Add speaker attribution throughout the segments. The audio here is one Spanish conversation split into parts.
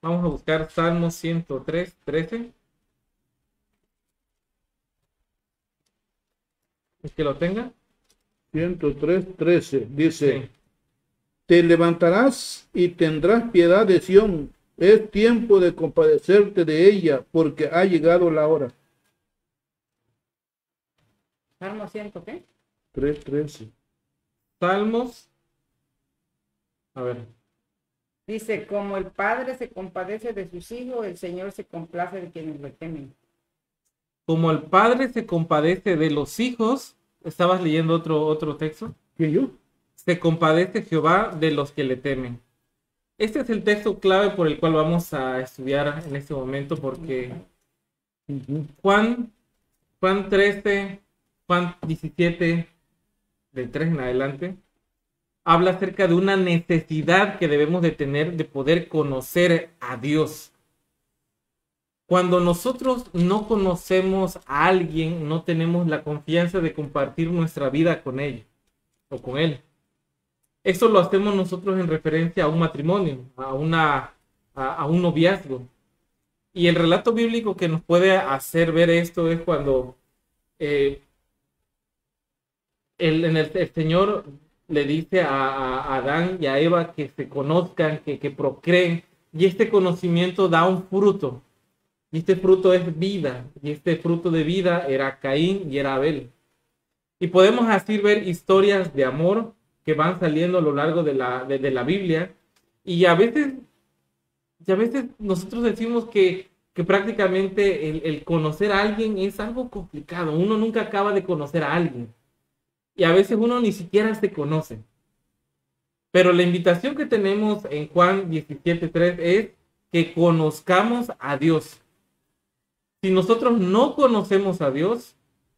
Speaker 1: Vamos a buscar Salmo 103, 13. ¿Es que lo tenga?
Speaker 2: 103, 13. Dice,
Speaker 1: Sí.
Speaker 2: te levantarás y tendrás piedad de Sión. Es tiempo de compadecerte de ella, porque ha llegado la hora.
Speaker 3: Salmo 100, ¿qué?
Speaker 2: 3, 13.
Speaker 1: Salmos. A ver.
Speaker 3: Dice, como el padre se compadece de sus hijos, el Señor se complace de quienes le temen.
Speaker 1: Como el padre se compadece de los hijos, estabas leyendo otro, otro texto.
Speaker 2: ¿Quién yo?
Speaker 1: Se compadece Jehová de los que le temen. Este es el texto clave por el cual vamos a estudiar en este momento, porque. Juan, Juan 13, Juan 17, del 3 en adelante, habla acerca de una necesidad que debemos de tener de poder conocer a Dios. Cuando nosotros no conocemos a alguien, no tenemos la confianza de compartir nuestra vida con ella o con él. Eso lo hacemos nosotros en referencia a un matrimonio, a, una, a un noviazgo. Y el relato bíblico que nos puede hacer ver esto es cuando eh, el, en el, el Señor le dice a, Adán y a Eva que se conozcan, que, que procreen, y este conocimiento da un fruto. Y este fruto es vida, y este fruto de vida era Caín y era Abel. Y podemos así ver historias de amor que van saliendo a lo largo de la, de, la Biblia. Y a veces, a veces nosotros decimos que, que prácticamente el conocer a alguien es algo complicado. Uno nunca acaba de conocer a alguien. Y a veces uno ni siquiera se conoce. Pero la invitación que tenemos en Juan 17.3 es que conozcamos a Dios. Si nosotros no conocemos a Dios,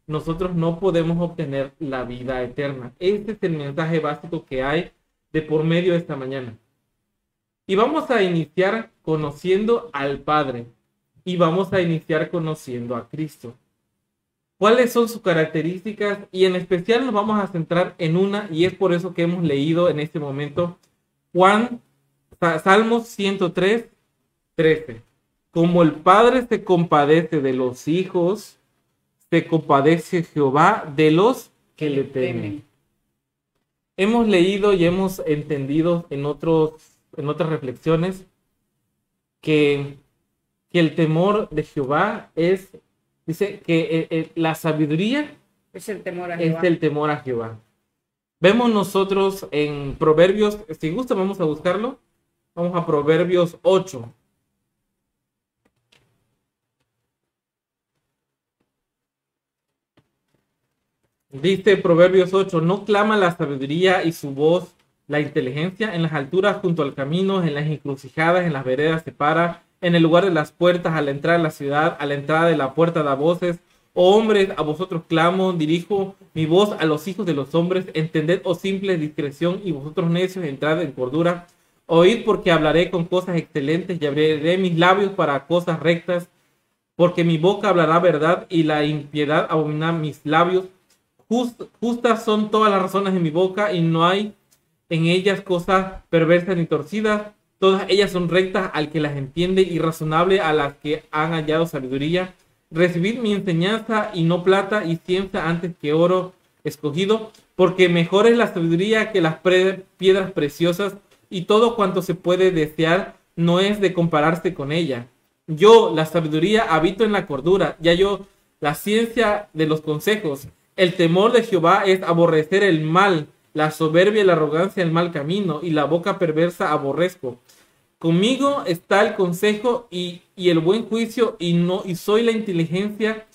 Speaker 1: nosotros no podemos obtener la vida eterna. Este es el mensaje básico que hay de por medio de esta mañana. Y vamos a iniciar conociendo al Padre y vamos a iniciar conociendo a Cristo. ¿Cuáles son sus características? Y en especial nos vamos a centrar en una y es por eso que hemos leído en este momento Juan, Sa- Salmos 103, 13. Como el Padre se compadece de los hijos, se compadece Jehová de los que le temen. Hemos leído y hemos entendido en, otros, en otras reflexiones que, que el temor de Jehová es, dice que eh, eh, la sabiduría
Speaker 3: Es el temor a Jehová.
Speaker 1: es el temor a Jehová. Vemos nosotros en Proverbios, si gusta vamos a buscarlo, vamos a Proverbios 8. Dice Proverbios 8, no clama la sabiduría y su voz la inteligencia en las alturas junto al camino, en las encrucijadas, en las veredas se para, en el lugar de las puertas, a la entrada de la ciudad, a la entrada de la puerta da voces. Oh hombres, a vosotros clamo, dirijo mi voz a los hijos de los hombres, entended, oh simples, discreción, y vosotros necios, entrad en cordura. Oíd porque hablaré con cosas excelentes y abriré mis labios para cosas rectas, porque mi boca hablará verdad y la impiedad abominará mis labios. Just- justas son todas las razones de mi boca y no hay en ellas cosas perversas ni torcidas. Todas ellas son rectas al que las entiende y razonable a las que han hallado sabiduría. Recibid mi enseñanza y no plata y ciencia antes que oro escogido, porque mejor es la sabiduría que las piedras preciosas y todo cuanto se puede desear no es de compararse con ella. Yo, la sabiduría, habito en la cordura, ya yo, la ciencia de los consejos. El temor de Jehová es aborrecer el mal, la soberbia y la arrogancia el mal camino, y la boca perversa aborrezco. Conmigo está el consejo y, y el buen juicio, y no, y soy la inteligencia,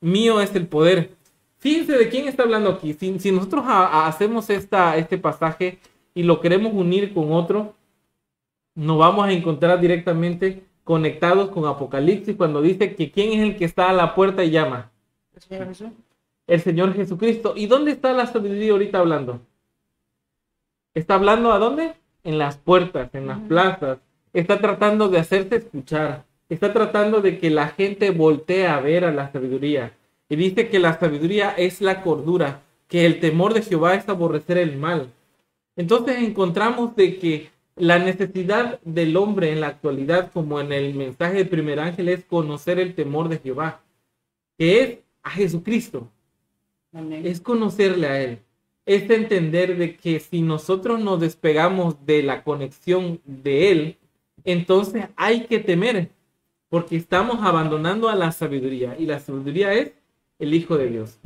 Speaker 1: mío es el poder. Fíjense de quién está hablando aquí. Si, si nosotros a- a- hacemos esta, este pasaje y lo queremos unir con otro, nos vamos a encontrar directamente conectados con Apocalipsis cuando dice que quién es el que está a la puerta y llama.
Speaker 3: ¿El Señor Jesús?
Speaker 1: El Señor Jesucristo. ¿Y dónde está la sabiduría ahorita hablando? Está hablando a dónde? En las puertas, en las plazas. Está tratando de hacerse escuchar. Está tratando de que la gente voltee a ver a la sabiduría. Y dice que la sabiduría es la cordura, que el temor de Jehová es aborrecer el mal. Entonces encontramos de que La necesidad del hombre en la actualidad, como en el mensaje del primer ángel, es conocer el temor de Jehová, que es a Jesucristo,
Speaker 3: Amén.
Speaker 1: es conocerle a Él, es entender de que si nosotros nos despegamos de la conexión de Él, entonces hay que temer, porque estamos abandonando a la sabiduría, y la sabiduría es el Hijo de Dios.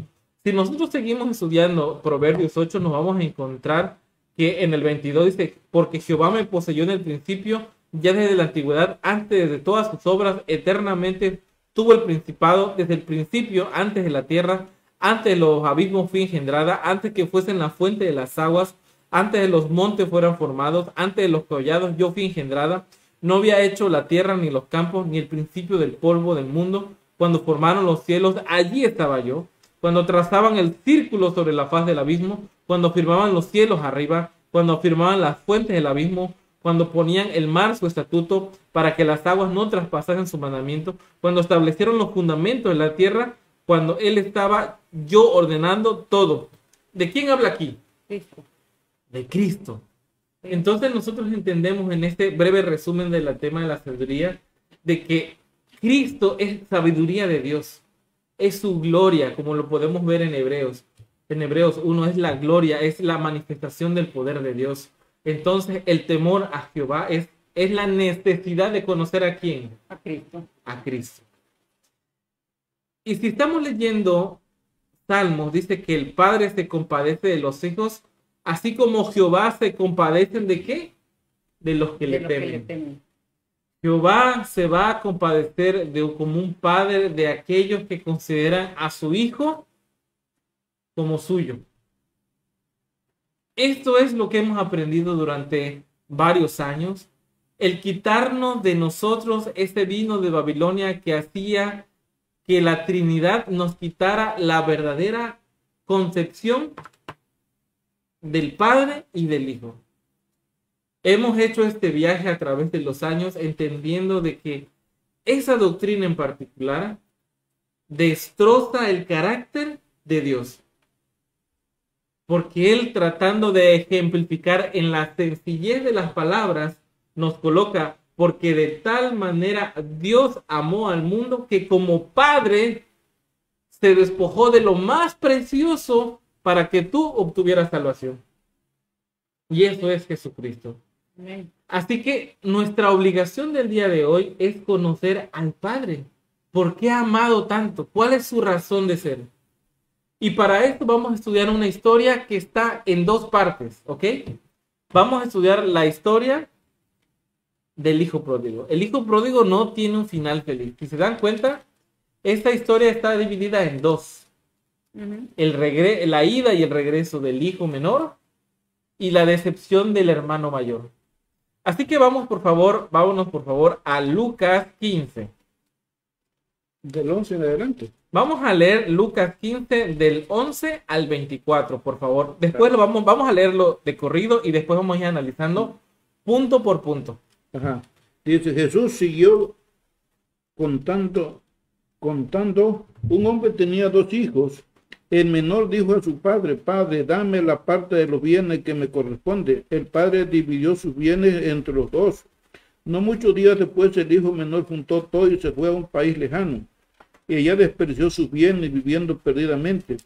Speaker 1: Si nosotros seguimos estudiando Proverbios 8, nos vamos a encontrar que en el 22 dice, porque Jehová me poseyó en el principio, ya desde la antigüedad, antes de todas sus obras, eternamente tuvo el principado, desde el principio, antes de la tierra, antes los abismos fui engendrada, antes que fuesen la fuente de las aguas, antes de los montes fueran formados, antes de los collados yo fui engendrada, no había hecho la tierra ni los campos, ni el principio del polvo del mundo, cuando formaron los cielos, allí estaba yo, cuando trazaban el círculo sobre la faz del abismo, cuando firmaban los cielos arriba, cuando afirmaban las fuentes del abismo, cuando ponían el mar su estatuto para que las aguas no traspasasen su mandamiento, cuando establecieron los fundamentos de la tierra, cuando él estaba yo ordenando todo. ¿De quién habla aquí?
Speaker 3: Cristo.
Speaker 1: De Cristo. Entonces nosotros entendemos en este breve resumen del tema de la sabiduría de que Cristo es sabiduría de Dios, es su gloria, como lo podemos ver en Hebreos. En Hebreos 1 es la gloria, es la manifestación del poder de Dios. Entonces el temor a Jehová es, es la necesidad de conocer a quién,
Speaker 3: A Cristo.
Speaker 1: a Cristo. Y si estamos leyendo Salmos, dice que el Padre se compadece de los hijos, así como Jehová se compadecen de qué? De los que,
Speaker 3: de
Speaker 1: le,
Speaker 3: los que
Speaker 1: temen.
Speaker 3: le temen.
Speaker 1: Jehová se va a compadecer de como un padre de aquellos que consideran a su hijo como suyo. Esto es lo que hemos aprendido durante varios años. El quitarnos de nosotros ese vino de Babilonia que hacía que la Trinidad nos quitara la verdadera concepción del Padre y del Hijo. Hemos hecho este viaje a través de los años entendiendo de que esa doctrina en particular destroza el carácter de Dios. Porque Él tratando de ejemplificar en la sencillez de las palabras nos coloca, porque de tal manera Dios amó al mundo que como Padre se despojó de lo más precioso para que tú obtuvieras salvación. Y eso es Jesucristo. Así que nuestra obligación del día de hoy es conocer al Padre. ¿Por qué ha amado tanto? ¿Cuál es su razón de ser? Y para esto vamos a estudiar una historia que está en dos partes, ¿ok? Vamos a estudiar la historia del hijo pródigo. El hijo pródigo no tiene un final feliz. Si se dan cuenta, esta historia está dividida en dos. El regre la ida y el regreso del hijo menor y la decepción del hermano mayor. Así que vamos por favor, vámonos por favor a Lucas 15.
Speaker 2: Del 11 en adelante.
Speaker 1: Vamos a leer Lucas 15 del 11 al 24, por favor. Después lo vamos, vamos a leerlo de corrido y después vamos a ir analizando punto por punto.
Speaker 2: Dice, Jesús siguió contando, contando, un hombre tenía dos hijos. El menor dijo a su padre, Padre, dame la parte de los bienes que me corresponde. El padre dividió sus bienes entre los dos. No muchos días después el hijo menor juntó todo y se fue a un país lejano. Y allá desperdició sus bienes viviendo perdidamente.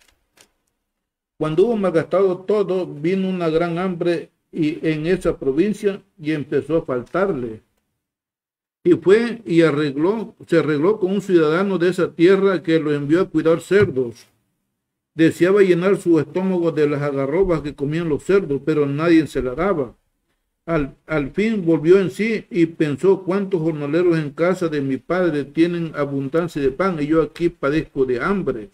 Speaker 2: Cuando hubo malgastado todo, vino una gran hambre y en esa provincia y empezó a faltarle. Y fue y arregló, se arregló con un ciudadano de esa tierra que lo envió a cuidar cerdos. Deseaba llenar su estómago de las agarrobas que comían los cerdos, pero nadie se la daba. Al, al fin volvió en sí y pensó cuántos jornaleros en casa de mi padre tienen abundancia de pan y yo aquí padezco de hambre.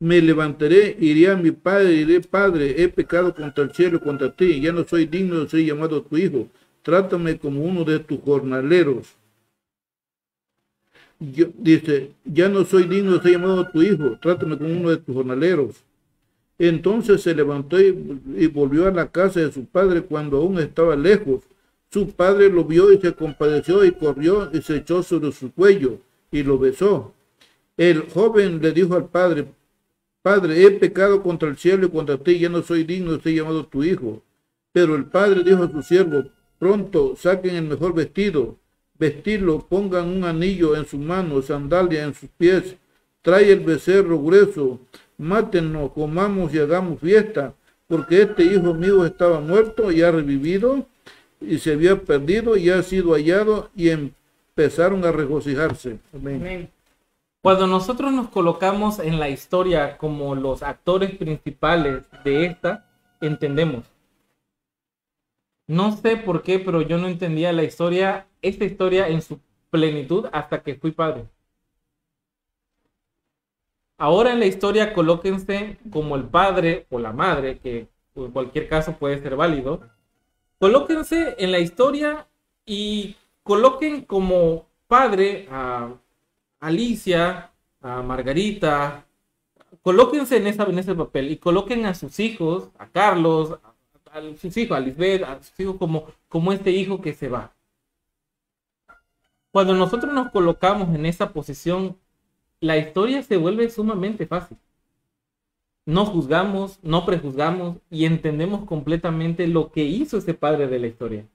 Speaker 2: Me levantaré, iré a mi padre y diré, Padre, he pecado contra el cielo contra ti, ya no soy digno de ser llamado tu hijo. Trátame como uno de tus jornaleros. Yo- dice, ya no soy digno de ser llamado tu hijo, trátame como uno de tus jornaleros. Entonces se levantó y, y volvió a la casa de su padre cuando aún estaba lejos. Su padre lo vio y se compadeció y corrió y se echó sobre su cuello y lo besó. El joven le dijo al padre, Padre, he pecado contra el cielo y contra ti, ya no soy digno de ser llamado tu hijo. Pero el padre dijo a su siervo, Pronto saquen el mejor vestido, vestirlo, pongan un anillo en su mano, sandalia en sus pies, trae el becerro grueso, mátenlo, comamos y hagamos fiesta, porque este hijo mío estaba muerto y ha revivido, y se había perdido y ha sido hallado, y empezaron a regocijarse. Amén.
Speaker 3: Amén.
Speaker 1: Cuando nosotros nos colocamos en la historia como los actores principales de esta, entendemos. No sé por qué, pero yo no entendía la historia, esta historia en su plenitud hasta que fui padre. Ahora en la historia colóquense como el padre o la madre, que en cualquier caso puede ser válido. Colóquense en la historia y coloquen como padre a Alicia, a Margarita. Colóquense en, esa, en ese papel y coloquen a sus hijos, a Carlos, a, a sus hijos, a Lisbeth, a sus hijos como, como este hijo que se va. Cuando nosotros nos colocamos en esa posición, la historia se vuelve sumamente fácil. No juzgamos, no prejuzgamos y entendemos completamente lo que hizo ese padre de la historia.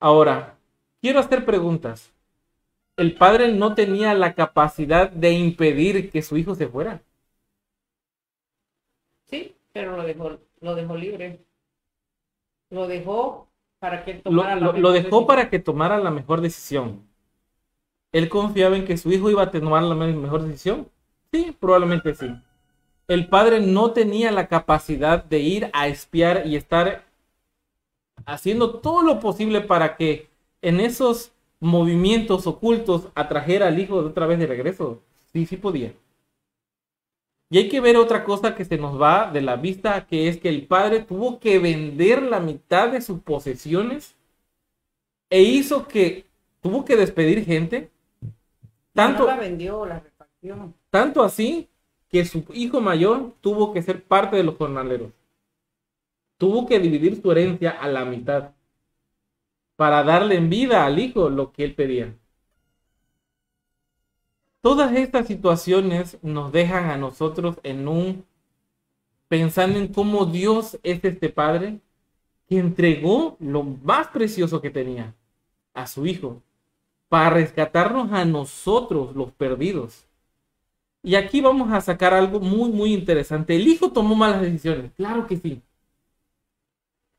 Speaker 1: Ahora, quiero hacer preguntas. El padre no tenía la capacidad de impedir que su hijo se fuera.
Speaker 3: Sí, pero lo dejó, lo dejó libre. Lo dejó para que él
Speaker 1: Lo,
Speaker 3: tomara la
Speaker 1: lo- lo
Speaker 3: mejor
Speaker 1: dejó
Speaker 3: decisión.
Speaker 1: para que tomara la mejor decisión. ¿Él confiaba en que su hijo iba a tomar la me- mejor decisión? Sí, probablemente sí. El padre no tenía la capacidad de ir a espiar y estar haciendo todo lo posible para que en esos movimientos ocultos atrajera al hijo de otra vez de regreso. Sí, sí podía. Y hay que ver otra cosa que se nos va de la vista, que es que el padre tuvo que vender la mitad de sus posesiones e hizo que tuvo que despedir gente. Tanto,
Speaker 3: No la vendió, la repartió.
Speaker 1: tanto así que su hijo mayor tuvo que ser parte de los jornaleros. Tuvo que dividir su herencia a la mitad para darle en vida al hijo lo que él pedía. Todas estas situaciones nos dejan a nosotros en un pensando en cómo Dios es este padre que entregó lo más precioso que tenía a su hijo para rescatarnos a nosotros los perdidos. Y aquí vamos a sacar algo muy, muy interesante. El hijo tomó malas decisiones, claro que sí.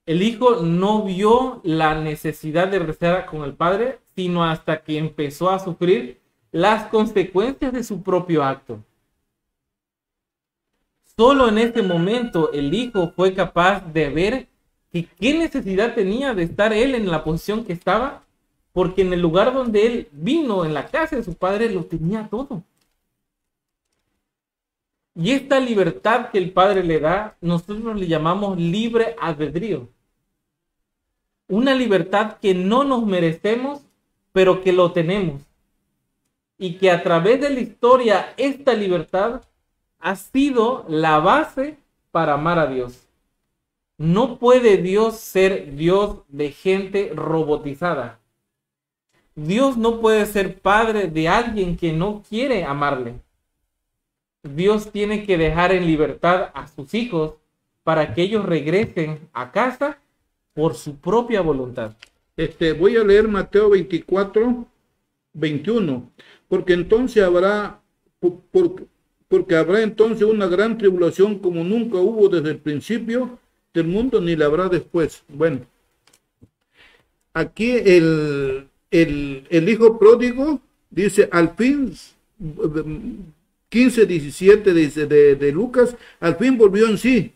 Speaker 1: El hijo no vio la necesidad de rezar con el padre, sino hasta que empezó a sufrir las consecuencias de su propio acto. Solo en este momento el hijo fue capaz de ver que qué necesidad tenía de estar él en la posición que estaba, porque en el lugar donde él vino, en la casa de su padre, lo tenía todo. Y esta libertad que el Padre le da, nosotros le llamamos libre albedrío. Una libertad que no nos merecemos, pero que lo tenemos. Y que a través de la historia, esta libertad ha sido la base para amar a Dios. No puede Dios ser Dios de gente robotizada. Dios no puede ser padre de alguien que no quiere amarle. Dios tiene que dejar en libertad a sus hijos para que ellos regresen a casa por su propia voluntad.
Speaker 2: Este, voy a leer Mateo 24, 21. Porque entonces habrá, por- por- porque habrá entonces una gran tribulación como nunca hubo desde el principio del mundo, ni la habrá después. Bueno, aquí el, el, hijo pródigo dice, al fin, 15, 17 dice de Lucas, al fin volvió en sí.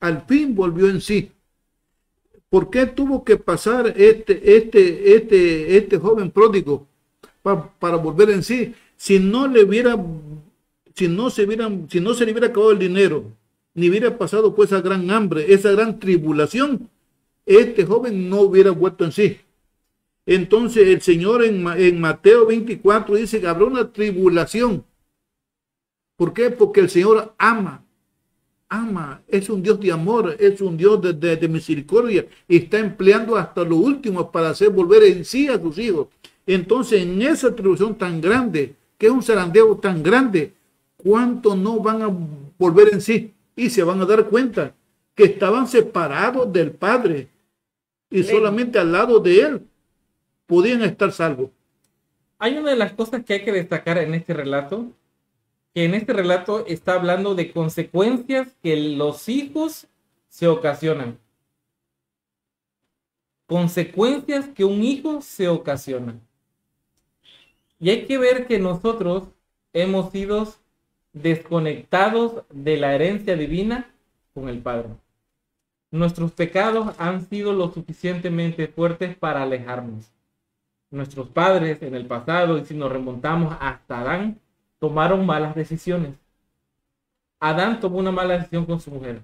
Speaker 2: Al fin volvió en sí. ¿Por qué tuvo que pasar este, este, este, este joven pródigo pa- para volver en sí? Si no le hubiera, si no se hubiera, si no se le hubiera acabado el dinero, ni hubiera pasado pues esa gran hambre, esa gran tribulación, este joven no hubiera vuelto en sí. Entonces el Señor en, en Mateo 24 dice que habrá una tribulación. ¿Por qué? Porque el Señor ama ama, es un Dios de amor, es un Dios de, de- de misericordia y está empleando hasta lo último para hacer volver en sí a sus hijos. Entonces, en esa tribulación tan grande, que es un zarandeo tan grande, ¿cuánto no van a volver en sí? Y se van a dar cuenta que estaban separados del Padre y solamente al lado de él podían estar salvos.
Speaker 1: Hay una de las cosas que hay que destacar en este relato, que en este relato está hablando de consecuencias que los hijos se ocasionan. Consecuencias que un hijo se ocasiona. Y hay que ver que nosotros hemos sido desconectados de la herencia divina con el Padre. Nuestros pecados han sido lo suficientemente fuertes para alejarnos. Nuestros padres en el pasado, y si nos remontamos hasta Adán, tomaron malas decisiones. Adán tomó una mala decisión con su mujer.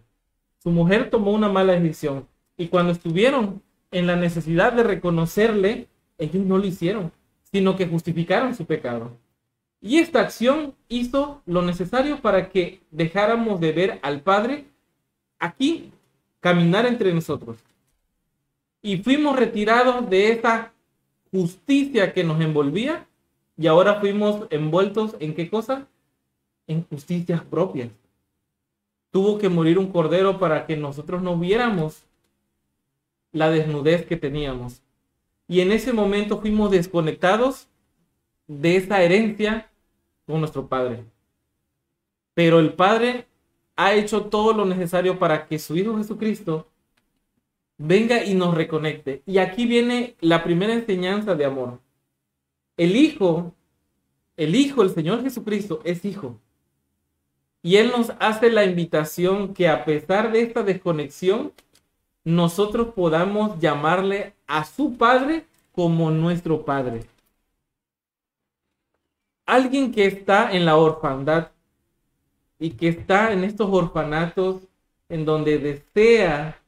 Speaker 1: Su mujer tomó una mala decisión. Y cuando estuvieron en la necesidad de reconocerle, ellos no lo hicieron sino que justificaron su pecado. Y esta acción hizo lo necesario para que dejáramos de ver al Padre aquí caminar entre nosotros. Y fuimos retirados de esa justicia que nos envolvía y ahora fuimos envueltos en qué cosa? En justicias propias. Tuvo que morir un cordero para que nosotros no viéramos la desnudez que teníamos y en ese momento fuimos desconectados de esa herencia con nuestro Padre. Pero el Padre ha hecho todo lo necesario para que su Hijo Jesucristo venga y nos reconecte. Y aquí viene la primera enseñanza de amor. El Hijo, el Hijo, el Señor Jesucristo es Hijo. Y Él nos hace la invitación que a pesar de esta desconexión, nosotros podamos llamarle a su Padre como nuestro Padre. Alguien que está en la orfandad y que está en estos orfanatos en donde desea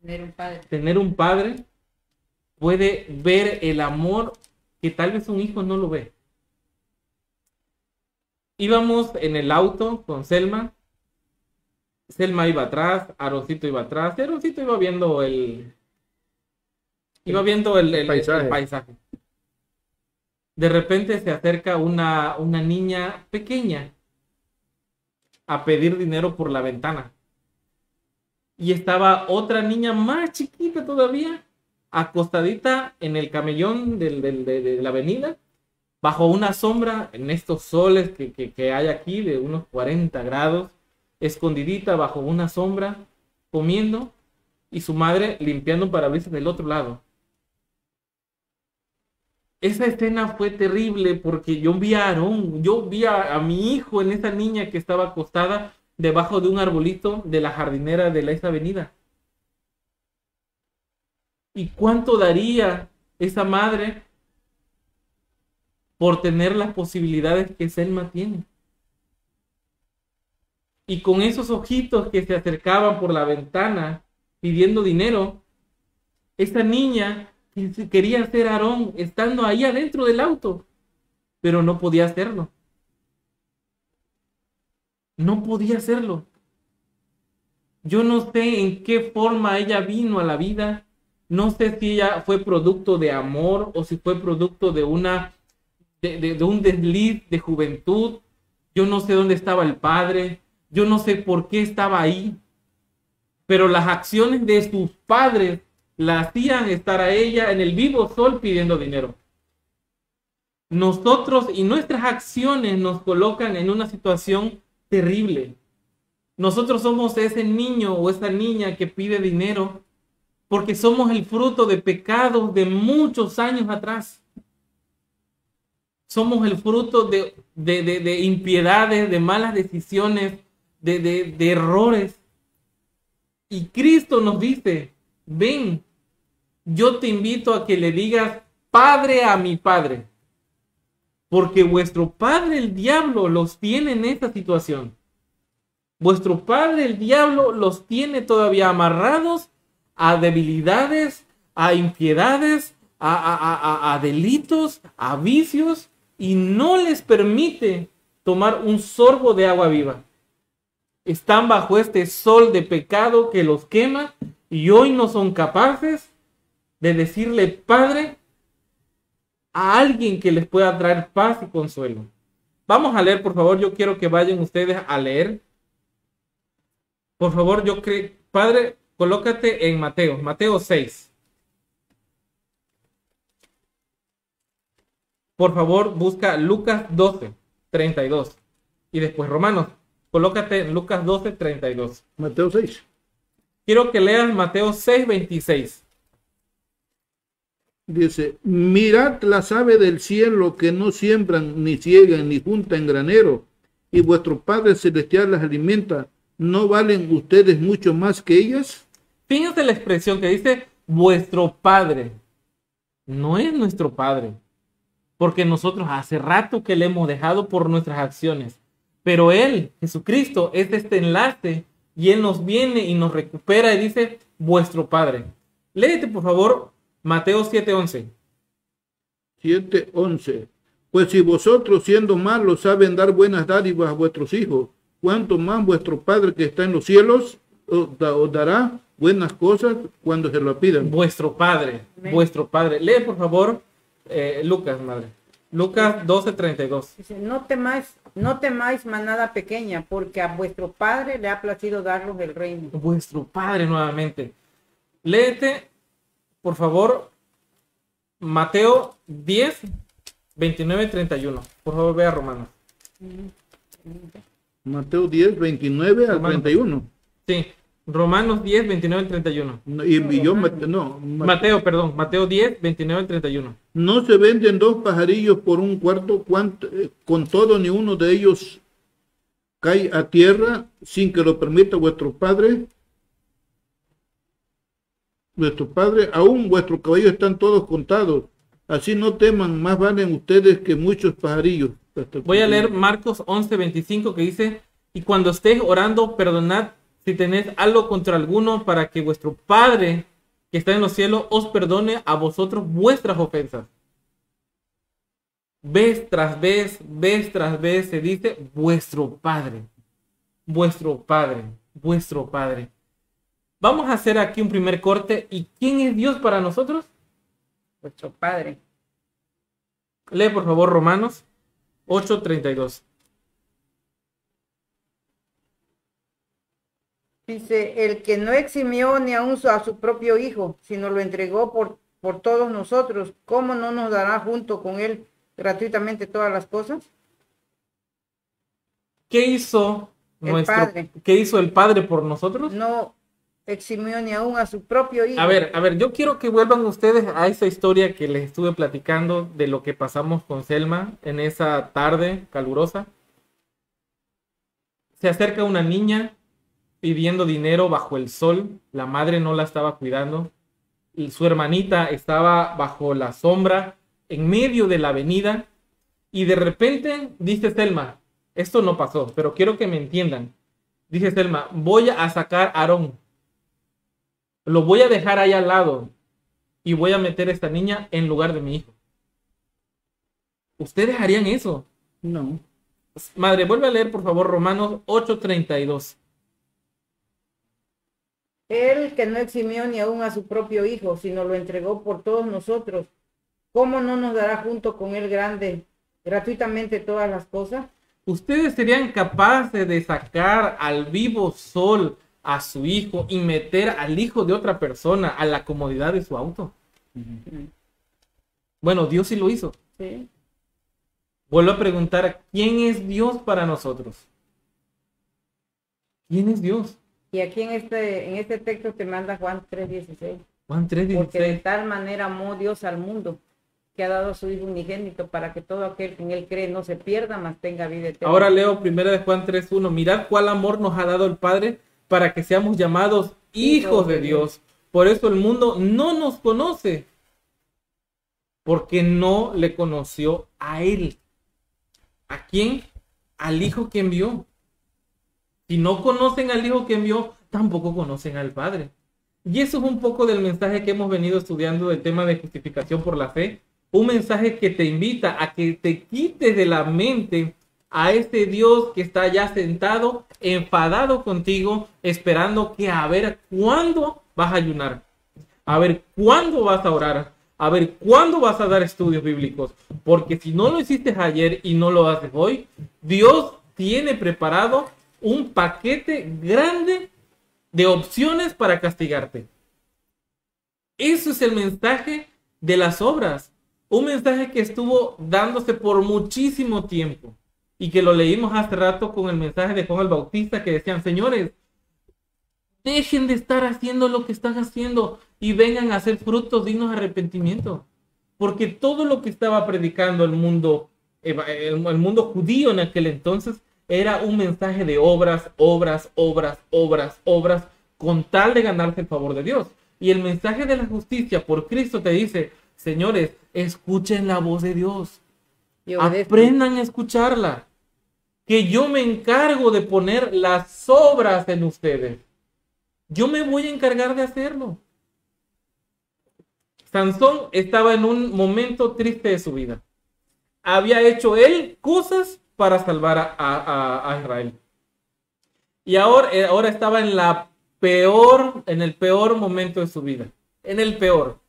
Speaker 3: tener un padre,
Speaker 1: tener un padre puede ver el amor que tal vez un hijo no lo ve. Íbamos en el auto con Selma Selma iba atrás, Aroncito iba atrás, y Aroncito iba viendo el. Iba viendo el, paisaje. De repente se acerca una, una niña pequeña a pedir dinero por la ventana. Y estaba otra niña más chiquita todavía, acostadita en el camellón de, la avenida, bajo una sombra, en estos soles que, hay aquí de unos 40 grados escondidita bajo una sombra, comiendo, y su madre limpiando un parabrisas del otro lado. Esa escena fue terrible porque yo vi a yo vi a, mi hijo en esa niña que estaba acostada debajo de un arbolito de la jardinera de la esa avenida. ¿Y cuánto daría esa madre por tener las posibilidades que Selma tiene? y con esos ojitos que se acercaban por la ventana pidiendo dinero, esa niña quería ser Aarón estando ahí adentro del auto, pero no podía hacerlo. No podía hacerlo. Yo no sé en qué forma ella vino a la vida. No sé si ella fue producto de amor o si fue producto de una de, un desliz de juventud. Yo no sé dónde estaba el padre. Yo no sé por qué estaba ahí, pero las acciones de sus padres la hacían estar a ella en el vivo sol pidiendo dinero. Nosotros y nuestras acciones nos colocan en una situación terrible. Nosotros somos ese niño o esa niña que pide dinero porque somos el fruto de pecados de muchos años atrás. Somos el fruto de, de, de impiedades, de malas decisiones, de, errores. Y Cristo nos dice, ven, yo te invito a que le digas Padre a mi Padre. Porque vuestro Padre el diablo los tiene en esta situación. Vuestro Padre el diablo los tiene todavía amarrados a debilidades, a impiedades, a, a, a, delitos, a vicios, y no les permite tomar un sorbo de agua viva están bajo este sol de pecado que los quema y hoy no son capaces de decirle Padre a alguien que les pueda traer paz y consuelo. Vamos a leer, por favor, yo quiero que vayan ustedes a leer. Por favor, yo creo, Padre, Colócate en Mateo, Mateo 6. Por favor, busca Lucas 12, 32. Y después Romanos. Colócate en Lucas 12, 32.
Speaker 2: Mateo 6.
Speaker 1: Quiero que leas Mateo 6, 26.
Speaker 2: Dice, mirad las aves del cielo que no siembran, ni ciegan, ni juntan granero, y vuestro Padre Celestial las alimenta. ¿No valen ustedes mucho más que ellas?
Speaker 1: Fíjense la expresión que dice vuestro Padre. No es nuestro Padre. Porque nosotros hace rato que le hemos dejado por nuestras acciones. Pero Él, Jesucristo, es este enlace y Él nos viene y nos recupera y dice vuestro Padre. Léete, por favor, Mateo 7:11.
Speaker 2: 7:11. Pues si vosotros siendo malos saben dar buenas dádivas a vuestros hijos, cuánto más vuestro Padre que está en los cielos os, da- os dará buenas cosas cuando se lo pidan.
Speaker 1: Vuestro Padre,
Speaker 3: Amén.
Speaker 1: vuestro Padre. Lee, por favor, eh, Lucas, madre. Lucas 12:32.
Speaker 3: Dice, no temáis, no temáis manada pequeña, porque a vuestro Padre le ha placido daros el reino.
Speaker 1: Vuestro Padre nuevamente. Léete, por favor, Mateo 10, 29, 31. Por favor, vea Romanos.
Speaker 2: Mateo 10, 29 al
Speaker 1: Hermano.
Speaker 2: 31.
Speaker 1: Sí, Romanos 10, 29, 31.
Speaker 2: No, Y, y yo, Mate- no, Mate-
Speaker 1: Mateo, perdón, Mateo 10, 29, 31.
Speaker 2: no se venden dos pajarillos por un cuarto, cuanto- eh, con todo ni uno de ellos cae a tierra sin que lo permita vuestro Padre. Vuestro Padre, aún vuestros caballos están todos contados. Así no teman, más valen ustedes que muchos pajarillos.
Speaker 1: Voy a leer. Marcos 11, 25 que dice, y cuando estés orando, perdonad si tenéis algo contra alguno para que vuestro Padre que está en los cielos os perdone a vosotros vuestras ofensas. Vez tras vez, vez tras vez se dice vuestro Padre, vuestro Padre, vuestro Padre. Vamos a hacer aquí un primer corte. ¿Y quién es Dios para nosotros?
Speaker 3: Vuestro Padre.
Speaker 1: Lee por favor Romanos 8:32.
Speaker 3: Dice, el que no eximió ni aun a su propio hijo, sino lo entregó por, por todos nosotros, ¿cómo no nos dará junto con él gratuitamente todas las cosas?
Speaker 1: ¿Qué hizo
Speaker 3: El
Speaker 1: nuestro
Speaker 3: Padre.
Speaker 1: qué hizo el Padre por nosotros?
Speaker 3: No eximió ni aun a su propio hijo.
Speaker 1: A ver, a ver, yo quiero que vuelvan ustedes a esa historia que les estuve platicando de lo que pasamos con Selma en esa tarde calurosa. Se acerca una niña pidiendo dinero bajo el sol, la madre no la estaba cuidando, y su hermanita estaba bajo la sombra en medio de la avenida y de repente dice Selma, esto no pasó, pero quiero que me entiendan. Dice Selma, voy a sacar a Aarón, lo voy a dejar ahí al lado y voy a meter a esta niña en lugar de mi hijo. ¿Ustedes harían eso?
Speaker 2: No.
Speaker 1: Madre, vuelve a leer por favor Romanos 8:32.
Speaker 3: Él que no eximió ni aun a su propio hijo, sino lo entregó por todos nosotros, ¿cómo no nos dará junto con él grande, gratuitamente todas las cosas?
Speaker 1: ¿Ustedes serían capaces de sacar al vivo sol a su hijo y meter al hijo de otra persona a la comodidad de su auto? Bueno, Dios sí lo hizo.
Speaker 3: Sí.
Speaker 1: Vuelvo a preguntar, ¿quién es Dios para nosotros? ¿Quién es Dios?
Speaker 3: Y aquí en este, en este texto te manda Juan 3:16.
Speaker 1: Juan
Speaker 3: Porque de
Speaker 1: 3:16.
Speaker 3: tal manera amó Dios al mundo, que ha dado a su Hijo unigénito para que todo aquel que en él cree no se pierda, mas tenga vida eterna.
Speaker 1: Ahora leo primera de Juan 3.1. Mirad cuál amor nos ha dado el Padre para que seamos llamados hijos de Dios. Por eso el mundo no nos conoce. Porque no le conoció a Él. ¿A quién? Al Hijo que envió. Si no conocen al Hijo que envió, tampoco conocen al Padre. Y eso es un poco del mensaje que hemos venido estudiando del tema de justificación por la fe. Un mensaje que te invita a que te quites de la mente a este Dios que está ya sentado, enfadado contigo, esperando que a ver cuándo vas a ayunar, a ver cuándo vas a orar, a ver cuándo vas a dar estudios bíblicos. Porque si no lo hiciste ayer y no lo haces hoy, Dios tiene preparado un paquete grande de opciones para castigarte. Eso es el mensaje de las obras. Un mensaje que estuvo dándose por muchísimo tiempo y que lo leímos hace rato con el mensaje de Juan el Bautista que decían, señores, dejen de estar haciendo lo que están haciendo y vengan a hacer frutos dignos de arrepentimiento. Porque todo lo que estaba predicando el mundo, el, mundo judío en aquel entonces era un mensaje de obras, obras, obras, obras, obras, con tal de ganarse el favor de Dios. Y el mensaje de la justicia por Cristo te dice, señores, escuchen la voz de Dios. Aprendan a escucharla. Que yo me encargo de poner las obras en ustedes. Yo me voy a encargar de hacerlo. Sansón estaba en un momento triste de su vida. Había hecho él cosas para salvar a, Israel. Y ahora, eh, ahora estaba en la peor, en el peor momento de su vida. En el peor.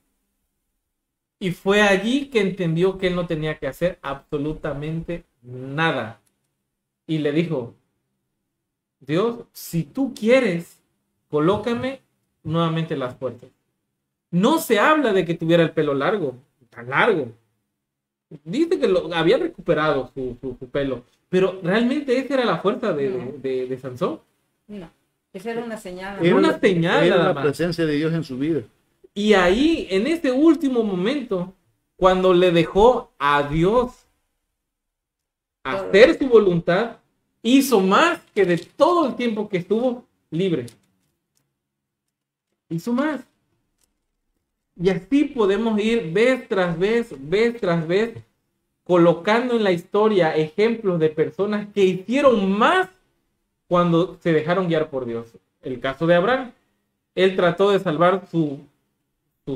Speaker 1: Y fue allí que entendió que él no tenía que hacer absolutamente nada. Y le dijo, Dios, si tú quieres, colócame nuevamente las puertas. No se habla de que tuviera el pelo largo, tan largo. Dice que lo, había recuperado su, pelo, pero realmente esa era la fuerza de, de, Sansón.
Speaker 3: No, esa era una señal.
Speaker 1: Era una señal.
Speaker 2: Era la presencia de Dios en su vida.
Speaker 1: Y ahí, en ese último momento, cuando le dejó a Dios hacer su voluntad, hizo más que de todo el tiempo que estuvo libre. Hizo más. Y así podemos ir vez tras vez, vez tras vez, colocando en la historia ejemplos de personas que hicieron más cuando se dejaron guiar por Dios. El caso de Abraham, él trató de salvar su,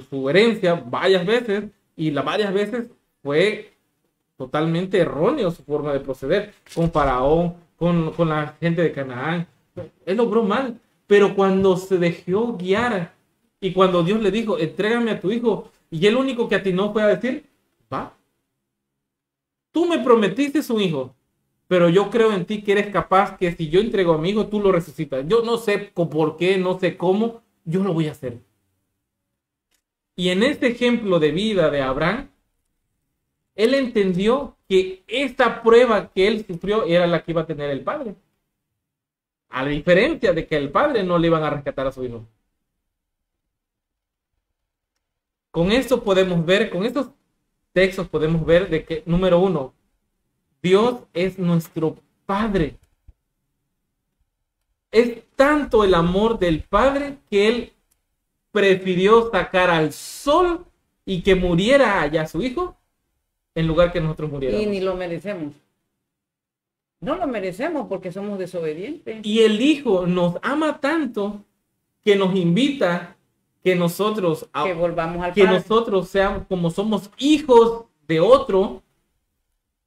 Speaker 1: su, herencia varias veces y las varias veces fue totalmente erróneo su forma de proceder con Faraón, con, con la gente de Canaán. Él logró mal, pero cuando se dejó guiar y cuando Dios le dijo, entrégame a tu hijo, y el único que atinó fue a decir, va. Tú me prometiste un hijo, pero yo creo en ti que eres capaz que si yo entrego a mi hijo, tú lo resucitas. Yo no sé por qué, no sé cómo, yo lo voy a hacer. Y en este ejemplo de vida de Abraham, él entendió que esta prueba que él sufrió era la que iba a tener el padre. A diferencia de que el padre no le iban a rescatar a su hijo. Con esto podemos ver, con estos textos podemos ver de que, número uno, Dios es nuestro Padre. Es tanto el amor del Padre que Él prefirió sacar al sol y que muriera allá su hijo en lugar que nosotros muriéramos.
Speaker 3: Y ni lo merecemos. No lo merecemos porque somos desobedientes.
Speaker 1: Y el Hijo nos ama tanto que nos invita que nosotros,
Speaker 3: que volvamos al
Speaker 1: que nosotros seamos como somos hijos de otro,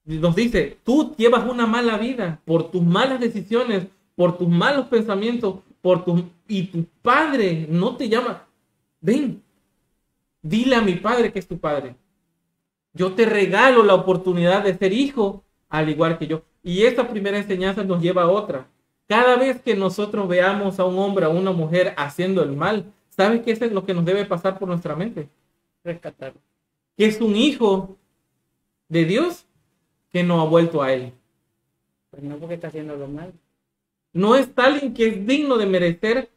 Speaker 1: nos dice, tú llevas una mala vida por tus malas decisiones, por tus malos pensamientos, por tu, y tu padre no te llama. Ven, dile a mi padre que es tu padre. Yo te regalo la oportunidad de ser hijo, al igual que yo. Y esta primera enseñanza nos lleva a otra. Cada vez que nosotros veamos a un hombre o a una mujer haciendo el mal, ¿Sabes qué es lo que nos debe pasar por nuestra mente?
Speaker 3: Rescatar.
Speaker 1: Que es un hijo de Dios que no ha vuelto a él.
Speaker 3: Pues no porque está haciendo lo mal.
Speaker 1: No es alguien que es digno de merecer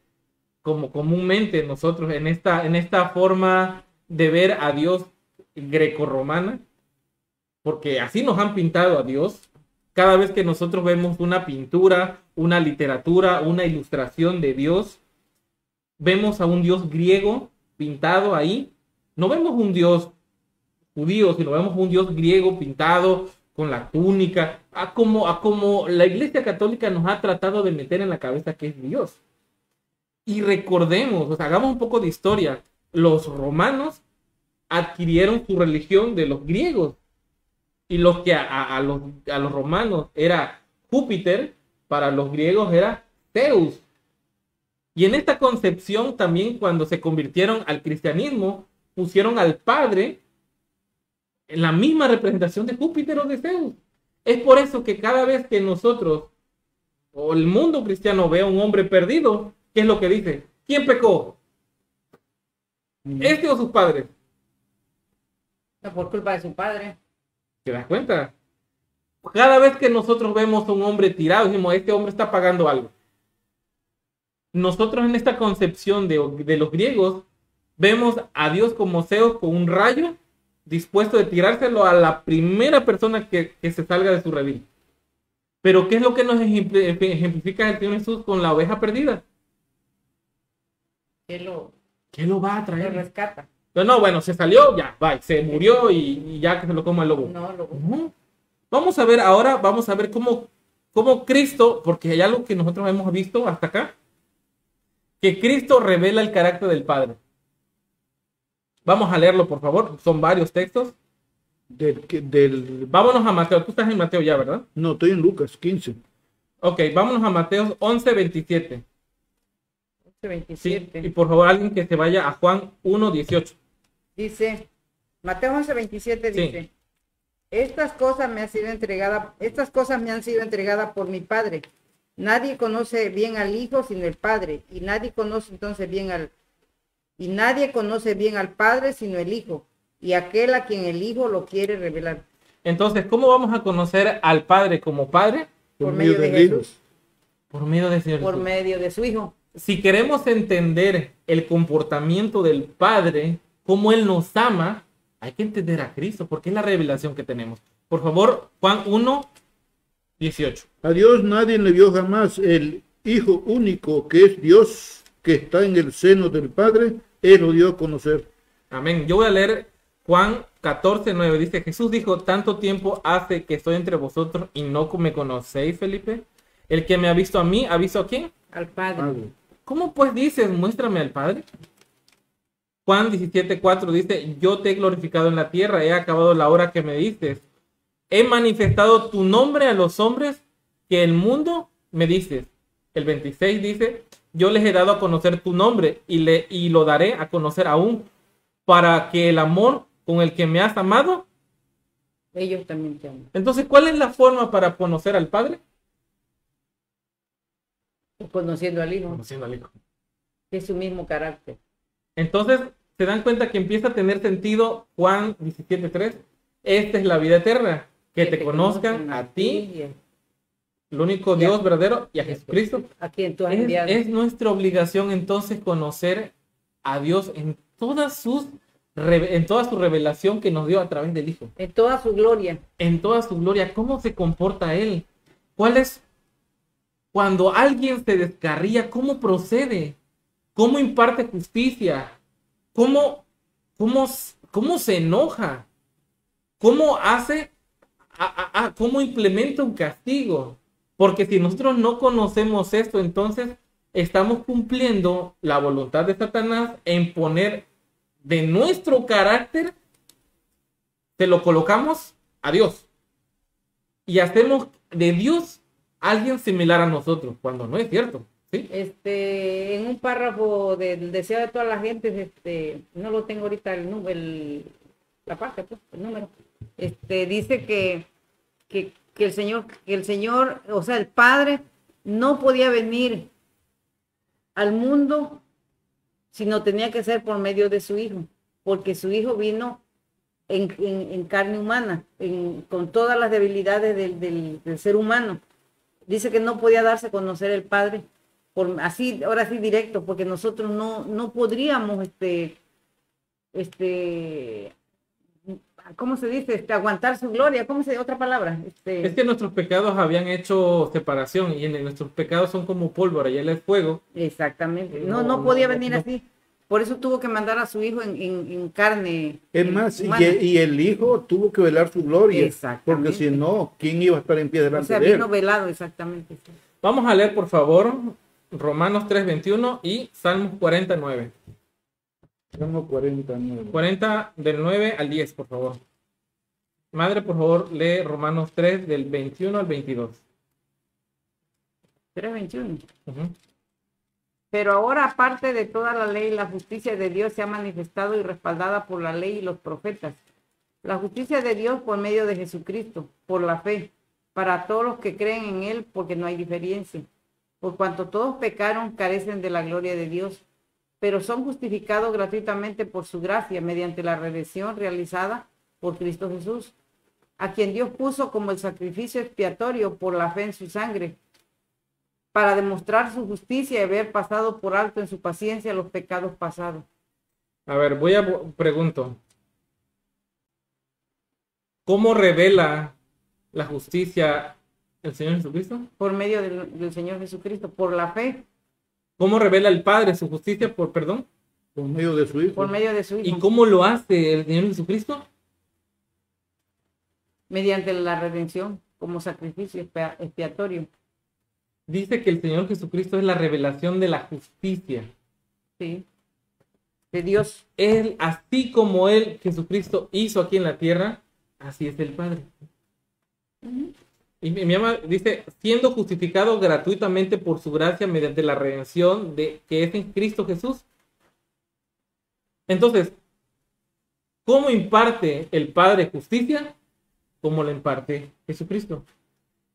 Speaker 1: como comúnmente nosotros en esta, en esta forma de ver a Dios grecorromana, porque así nos han pintado a Dios. Cada vez que nosotros vemos una pintura, una literatura, una ilustración de Dios, vemos a un dios griego pintado ahí. No vemos un dios judío, sino vemos un dios griego pintado con la túnica, a como, a como la Iglesia Católica nos ha tratado de meter en la cabeza que es Dios. Y recordemos, hagamos un poco de historia. Los romanos adquirieron su religión de los griegos. Y lo que a, los, a los romanos era Júpiter, para los griegos era Zeus. Y en esta concepción también cuando se convirtieron al cristianismo, pusieron al Padre en la misma representación de Júpiter o de Zeus. Es por eso que cada vez que nosotros o el mundo cristiano ve a un hombre perdido, ¿qué es lo que dice? ¿Quién pecó? ¿Este o sus padres?
Speaker 3: No, por culpa de su padre.
Speaker 1: ¿Te das cuenta? Cada vez que nosotros vemos a un hombre tirado, decimos, este hombre está pagando algo. Nosotros en esta concepción de, de los griegos vemos a Dios como Zeus con un rayo dispuesto de tirárselo a la primera persona que, que se salga de su redil. Pero ¿qué es lo que nos ejempl- ejemplifica el Señor Jesús con la oveja perdida?
Speaker 3: Él lo,
Speaker 1: ¿Qué lo va a
Speaker 3: lo
Speaker 1: traer?
Speaker 3: rescata.
Speaker 1: No, no, bueno, se salió, ya, bye, se murió y, y ya que se lo coma el lobo.
Speaker 3: No, lo,
Speaker 1: Ujú. Vamos a ver ahora, vamos a ver cómo, cómo Cristo, porque hay algo que nosotros hemos visto hasta acá, que Cristo revela el carácter del Padre. Vamos a leerlo, por favor. Son varios textos.
Speaker 2: Del, que- del,
Speaker 1: Vámonos a Mateo. Tú estás en Mateo ya, ¿verdad?
Speaker 2: no, estoy en Lucas 15.
Speaker 1: Ok, vámonos a Mateo 11, 27. Sí,
Speaker 3: 27.
Speaker 1: y por favor, alguien que se vaya a Juan 1, 18.
Speaker 3: Dice, Mateo 11, 27
Speaker 1: Sí.
Speaker 3: dice, estas cosas me han sido entregadas, estas cosas me han sido entregadas por mi Padre. Nadie conoce bien al Hijo sino el Padre, y nadie conoce entonces bien al y nadie conoce bien al Padre sino el Hijo, y aquel a quien el Hijo lo quiere revelar.
Speaker 1: Entonces, ¿cómo vamos a conocer al Padre como Padre?
Speaker 3: Por medio de
Speaker 2: Hijo.
Speaker 3: Jesús.
Speaker 1: Por medio del Señor
Speaker 3: Por
Speaker 1: Jesús.
Speaker 3: medio de su Hijo.
Speaker 1: si queremos entender el comportamiento del Padre, cómo Él nos ama, hay que entender a Cristo, porque es la revelación que tenemos. Por favor, Juan 1, 18.
Speaker 2: A Dios nadie le vio jamás. El Hijo único que es Dios, que está en el seno del Padre, Él lo dio a conocer.
Speaker 1: Amén. Yo voy a leer Juan 14, 9. Dice, Jesús dijo, tanto tiempo hace que estoy entre vosotros y no me conocéis, Felipe. El que me ha visto a mí, ¿ha visto a quién?
Speaker 3: Al Padre.
Speaker 2: Padre.
Speaker 1: ¿Cómo pues dices, muéstrame al Padre? Juan 17, 4 dice, yo te he glorificado en la tierra, he acabado la hora que me dices. He manifestado tu nombre a los hombres que el mundo me dices. El 26 dice, yo les he dado a conocer tu nombre y, le, y lo daré a conocer aún para que el amor con el que me has amado.
Speaker 3: Ellos también te aman.
Speaker 1: Entonces, ¿cuál es la forma para conocer al Padre?
Speaker 3: Conociendo al Hijo,
Speaker 1: Conociendo al Hijo.
Speaker 3: es su mismo carácter.
Speaker 1: Entonces, se dan cuenta que empieza a tener sentido Juan 17.3. Esta es la vida eterna, que te conozcan a ti, el único Dios verdadero, y a Jesucristo.
Speaker 3: A quien tú has
Speaker 1: Es,
Speaker 3: enviado.
Speaker 1: es nuestra obligación entonces conocer a Dios en todas sus en toda su revelación que nos dio a través del Hijo,
Speaker 3: en toda su gloria.
Speaker 1: en toda su gloria, cómo se comporta Él, cuál es cuando alguien se descarría, cómo procede, cómo imparte justicia, cómo, cómo, cómo se enoja, cómo hace, a- a- a- cómo implementa un castigo. Porque si nosotros no conocemos esto, entonces estamos cumpliendo la voluntad de Satanás en poner de nuestro carácter, se lo colocamos a Dios. Y hacemos de Dios alguien similar a nosotros, cuando no es cierto.
Speaker 3: Este, en un párrafo del deseo de toda la gente, este, no lo tengo ahorita el número, la parte, pues, el número. Este, dice que, que, el Señor, que el Señor, o sea, el Padre no podía venir al mundo sino tenía que ser por medio de su Hijo, porque su Hijo vino en, en- carne humana, con todas las debilidades del, del- del ser humano. Dice que no podía darse a conocer el Padre, por, así, ahora sí directo, porque nosotros no, no podríamos, este, este, ¿cómo se dice? Este, aguantar su gloria, ¿cómo se dice? Otra palabra. Este,
Speaker 1: Es que nuestros pecados habían hecho separación y en nuestros pecados son como pólvora y él es fuego.
Speaker 3: Exactamente.
Speaker 1: No,
Speaker 3: No, no
Speaker 1: no,
Speaker 3: podía
Speaker 1: no,
Speaker 3: venir
Speaker 1: no.
Speaker 3: así. Por eso tuvo que mandar a su hijo en, en- en carne.
Speaker 2: Es más, y,
Speaker 3: humana.
Speaker 2: y el Hijo tuvo que velar su gloria.
Speaker 3: Exactamente.
Speaker 2: Porque si no, ¿quién iba a estar en pie
Speaker 3: O
Speaker 2: delante
Speaker 3: sea,
Speaker 2: de él?
Speaker 3: vino velado, exactamente.
Speaker 1: Vamos a leer, por favor, Romanos 3.21 y Salmos 49.
Speaker 2: Salmo 49.
Speaker 1: 40 del 9 al 10, por favor. Madre, por favor, lee Romanos 3 del 21 al 22.
Speaker 3: 3.21.
Speaker 1: Ujú.
Speaker 3: Pero ahora, aparte de toda la ley, la justicia de Dios se ha manifestado y respaldada por la ley y los profetas. La justicia de Dios por medio de Jesucristo, por la fe, para todos los que creen en Él, porque no hay diferencia. Por cuanto todos pecaron, carecen de la gloria de Dios, pero son justificados gratuitamente por su gracia, mediante la redención realizada por Cristo Jesús, a quien Dios puso como el sacrificio expiatorio por la fe en su sangre, para demostrar su justicia y haber pasado por alto en su paciencia los pecados pasados.
Speaker 1: A ver, voy a pregunto. ¿Cómo revela la justicia el Señor Jesucristo?
Speaker 3: Por medio del, del Señor Jesucristo, por la fe,
Speaker 1: ¿Cómo revela el Padre su justicia por perdón?
Speaker 2: por medio de su Hijo.
Speaker 3: por medio de su
Speaker 1: ¿Y
Speaker 3: Hijo,
Speaker 1: cómo lo hace el Señor Jesucristo?
Speaker 3: mediante la redención como sacrificio expia- expiatorio.
Speaker 1: Dice que el Señor Jesucristo es la revelación de la justicia.
Speaker 3: Sí. De Dios.
Speaker 1: Él, así como Él, Jesucristo, hizo aquí en la tierra, así es el Padre. Y mi ama dice, siendo justificado gratuitamente por su gracia mediante la redención de que es en Cristo Jesús. Entonces, ¿cómo imparte el Padre justicia? ¿Cómo la imparte Jesucristo?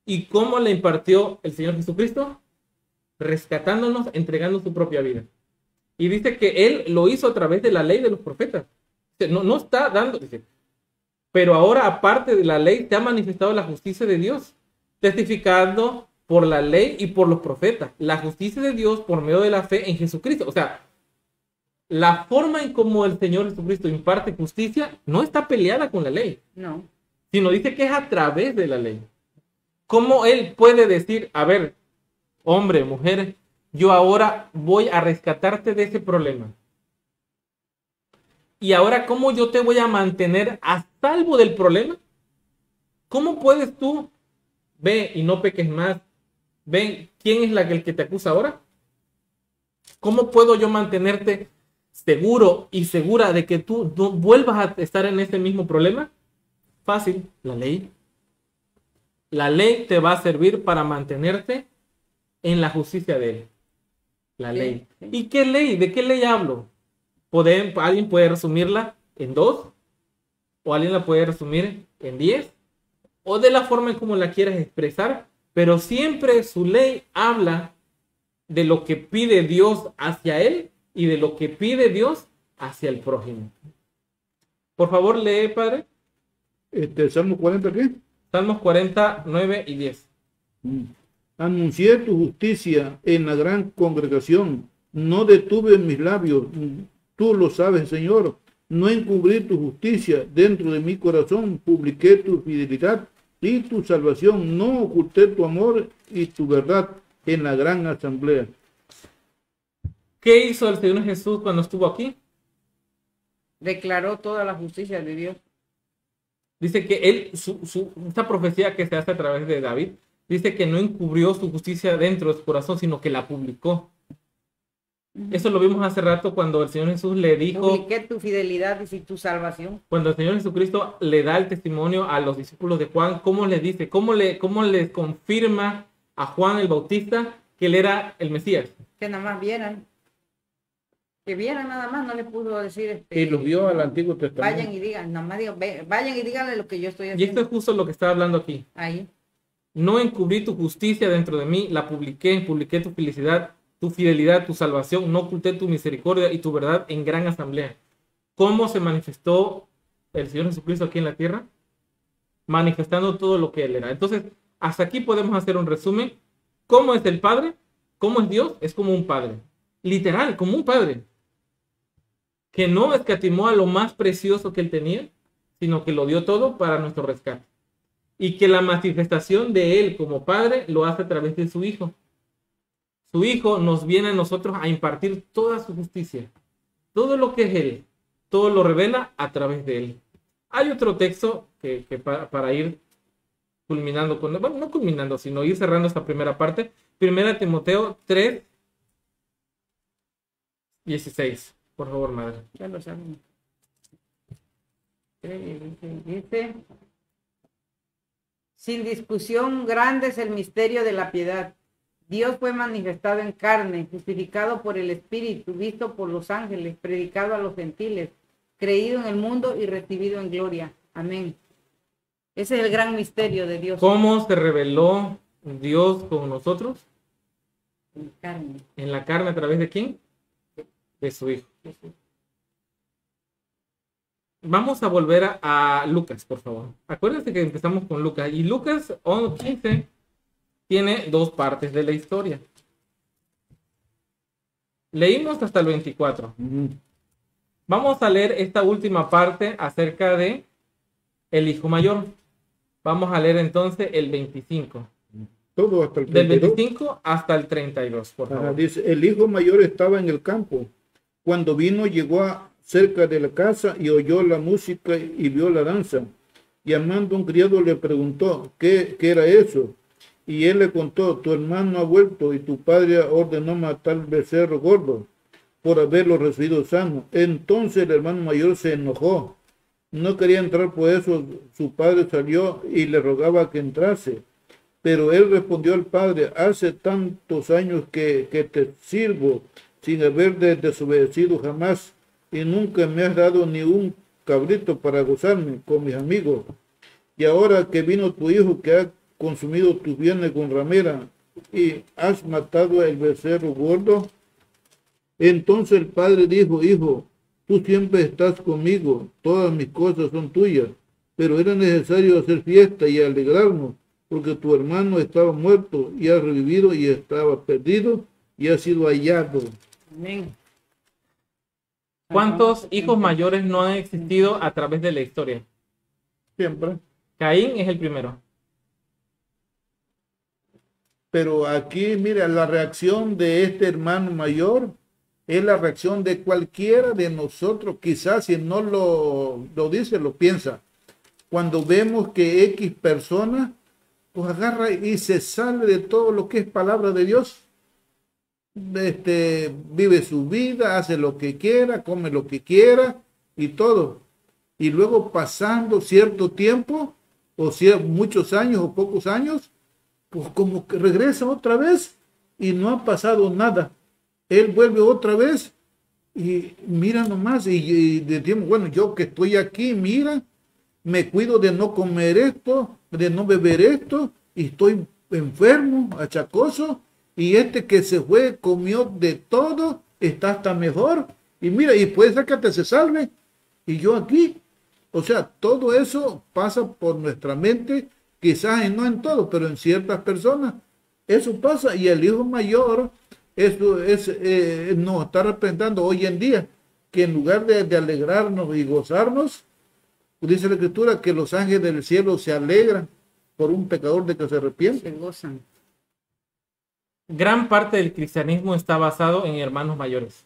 Speaker 1: ¿Y cómo la impartió el Señor Jesucristo? Rescatándonos, entregando su propia vida. Y dice que Él lo hizo a través de la ley de los profetas. No, no está dando, dice, pero ahora aparte de la ley te ha manifestado la justicia de Dios, testificando por la ley y por los profetas, la justicia de Dios por medio de la fe en Jesucristo. O sea, la forma en cómo el Señor Jesucristo imparte justicia no está peleada con la ley,
Speaker 3: No.
Speaker 1: sino dice que es a través de la ley. ¿Cómo Él puede decir, a ver, hombre, mujer, yo ahora voy a rescatarte de ese problema? Y ahora, ¿cómo yo te voy a mantener a salvo del problema? ¿Cómo puedes tú, ve y no peques más, ven, ¿quién es la que, el que te acusa ahora? ¿Cómo puedo yo mantenerte seguro y segura de que tú no vuelvas a estar en ese mismo problema? Fácil, la ley. La ley te va a servir para mantenerte en la justicia de él. La
Speaker 3: Sí,
Speaker 1: ley.
Speaker 3: sí.
Speaker 1: ¿Y qué ley? ¿De qué ley hablo? Pueden- alguien puede resumirla en dos, o alguien la puede resumir en diez, o de la forma en como la quieras expresar, pero siempre su ley habla de lo que pide Dios hacia él y de lo que pide Dios hacia el prójimo. Por favor, lee, Padre.
Speaker 2: Este, Salmo 40, ¿qué?
Speaker 1: Salmos 49 y 10.
Speaker 2: Mm. Anuncié tu justicia en la gran congregación. No detuve mis labios. Mm. Tú lo sabes, Señor. No encubrí tu justicia dentro de mi corazón. Publiqué tu fidelidad y tu salvación. No oculté tu amor y tu verdad en la gran asamblea.
Speaker 1: ¿Qué hizo el Señor Jesús cuando estuvo aquí?
Speaker 3: Declaró toda la justicia de Dios.
Speaker 1: Dice que él, su, su- esta profecía que se hace a través de David, dice que no encubrió su justicia dentro de su corazón, sino que la publicó. Eso lo vimos hace rato cuando el Señor Jesús le dijo,
Speaker 3: Publiqué tu fidelidad y tu salvación.
Speaker 1: cuando el Señor Jesucristo le da el testimonio a los discípulos de Juan, ¿cómo les dice? ¿Cómo le, cómo les confirma a Juan el Bautista que él era el Mesías?
Speaker 3: Que nada más vieran. Que vieran nada más, no le pudo decir este,
Speaker 2: Y los vio al Antiguo
Speaker 3: vayan
Speaker 2: Testamento.
Speaker 3: y digan, nada más digo, "Ve- vayan y díganle lo que yo estoy
Speaker 1: Y esto
Speaker 3: haciendo
Speaker 1: es justo lo que está hablando aquí.
Speaker 3: ahí.
Speaker 1: No encubrí tu justicia dentro de mí, la publiqué, publiqué tu felicidad, tu fidelidad, tu salvación, no oculté tu misericordia y tu verdad en gran asamblea. ¿Cómo se manifestó el Señor Jesucristo aquí en la tierra? Manifestando todo lo que Él era. Entonces, hasta aquí podemos hacer un resumen. ¿Cómo es el Padre? ¿Cómo es Dios? Es como un Padre. Literal, como un Padre. Que no escatimó a lo más precioso que Él tenía, sino que lo dio todo para nuestro rescate y que la manifestación de Él como Padre lo hace a través de su Hijo. Su Hijo nos viene a nosotros a impartir toda su justicia. Todo lo que es Él, todo lo revela a través de Él. Hay otro texto que, que pa- para ir culminando con, no culminando, sino ir cerrando esta primera parte. Primera Timoteo 3, 16. Por favor, madre.
Speaker 3: Ya lo Dice, dice, sin discusión, grande es el misterio de la piedad. Dios fue manifestado en carne, justificado por el Espíritu, visto por los ángeles, predicado a los gentiles, creído en el mundo y recibido en gloria. Amén. Ese es el gran misterio de Dios
Speaker 1: ¿Cómo se reveló Dios con nosotros?
Speaker 3: en carne.
Speaker 1: En la carne a través de quién? De su Hijo. vamos a volver a, a Lucas, por favor. Acuérdense que empezamos con Lucas. Y Lucas 15 tiene dos partes de la historia. Leímos hasta el 24. Vamos a leer esta última parte acerca de el hijo mayor. Vamos a leer entonces el 25.
Speaker 2: Todo hasta el
Speaker 1: Del
Speaker 2: 32.
Speaker 1: 25 hasta el 32, por favor.
Speaker 2: dice, el hijo mayor estaba en el campo. Cuando vino, llegó a cerca de la casa y oyó la música y vio la danza. Llamando a un criado le preguntó, ¿qué, qué era eso? Y él le contó, tu hermano ha vuelto y tu padre ordenó matar al becerro gordo por haberlo recibido sano. Entonces el hermano mayor se enojó. No quería entrar, por eso su padre salió y le rogaba que entrase. Pero él respondió al padre, hace tantos años que, que te sirvo sin haber de- desobedecido jamás y nunca me has dado ni un cabrito para gozarme con mis amigos. Y ahora que vino tu hijo que ha consumido tus bienes con ramera y has matado el becerro gordo, entonces el padre dijo, hijo, tú siempre estás conmigo, todas mis cosas son tuyas, pero era necesario hacer fiesta y alegrarnos, porque tu hermano estaba muerto y ha revivido y estaba perdido y ha sido hallado.
Speaker 3: Amén.
Speaker 1: ¿Cuántos hijos mayores no han existido a través de la historia?
Speaker 2: Siempre.
Speaker 1: Caín es el primero.
Speaker 2: Pero aquí, mira, la reacción de este hermano mayor es la reacción de cualquiera de nosotros, quizás si no lo, lo dice, lo piensa. Cuando vemos que X persona, pues agarra y se sale de todo lo que es palabra de Dios. Este, vive su vida, hace lo que quiera, come lo que quiera y todo. Y luego pasando cierto tiempo, o muchos años o pocos años, pues como que regresa otra vez y no ha pasado nada. Él vuelve otra vez y mira nomás y, y decimos, bueno, yo que estoy aquí, mira, me cuido de no comer esto, de no beber esto, y estoy enfermo, achacoso, y este que se fue, comió de todo, está hasta mejor, y mira, y puede ser que te se salve, y yo aquí. O sea, todo eso pasa por nuestra mente, quizás no en todo, pero en ciertas personas. Eso pasa, y el hijo mayor, eso es, eh, nos está representando hoy en día, que en lugar de, de alegrarnos y gozarnos, dice la escritura que los ángeles del cielo se alegran por un pecador de que se arrepiente.
Speaker 3: Se gozan.
Speaker 1: Gran parte del cristianismo está basado en hermanos mayores.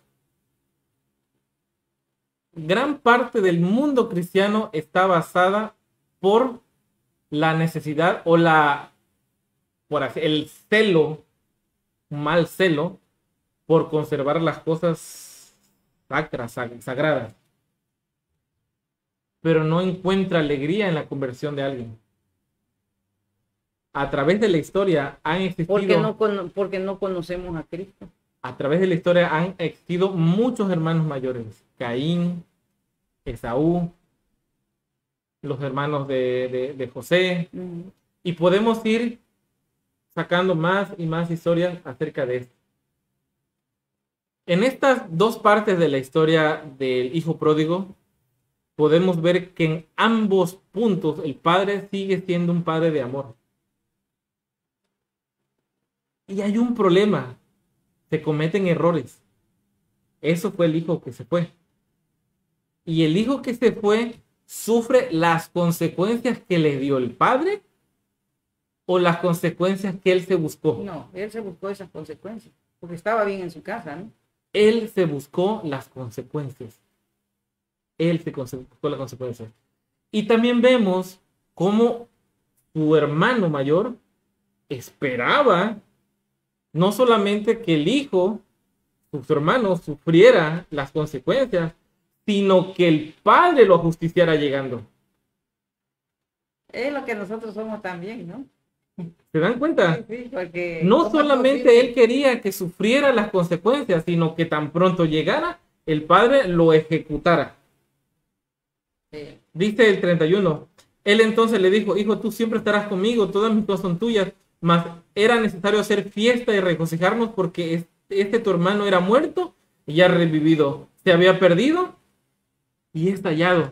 Speaker 1: Gran parte del mundo cristiano está basada por la necesidad o la por así- el celo, mal celo por conservar las cosas sacras, sag- sagradas. Pero no encuentra alegría en la conversión de alguien. A través de la historia han existido
Speaker 3: Porque no, porque no conocemos a Cristo.
Speaker 1: a través de la historia han existido muchos hermanos mayores. Caín, Esaú, los hermanos de, de- de José.
Speaker 3: Ujú.
Speaker 1: Y podemos ir sacando más y más historias acerca de esto. En estas dos partes de la historia del hijo pródigo, podemos ver que en ambos puntos el padre sigue siendo un padre de amor. Y hay un problema, se cometen errores. Eso fue el hijo que se fue. Y el hijo que se fue sufre las consecuencias que le dio el padre o las consecuencias que él se buscó.
Speaker 3: No, él se buscó esas consecuencias, porque estaba bien en su casa, ¿no?
Speaker 1: Él se buscó las consecuencias. Él se buscó las consecuencias. Y también vemos cómo su hermano mayor esperaba no solamente que el hijo, su hermano, sufriera las consecuencias, sino que el padre lo ajusticiara llegando.
Speaker 3: Es lo que nosotros somos también, ¿no?
Speaker 1: ¿Se dan cuenta?
Speaker 3: Sí, sí, porque
Speaker 1: No
Speaker 3: ¿cómo es
Speaker 1: solamente él quería que sufriera las consecuencias, sino que tan pronto llegara, el padre lo ejecutara.
Speaker 3: Sí.
Speaker 1: Dice el 31. Él entonces le dijo, hijo, tú siempre estarás conmigo, todas mis cosas son tuyas, mas era necesario hacer fiesta y regocijarnos porque es- este tu hermano era muerto y ya revivido. Se había perdido y es hallado.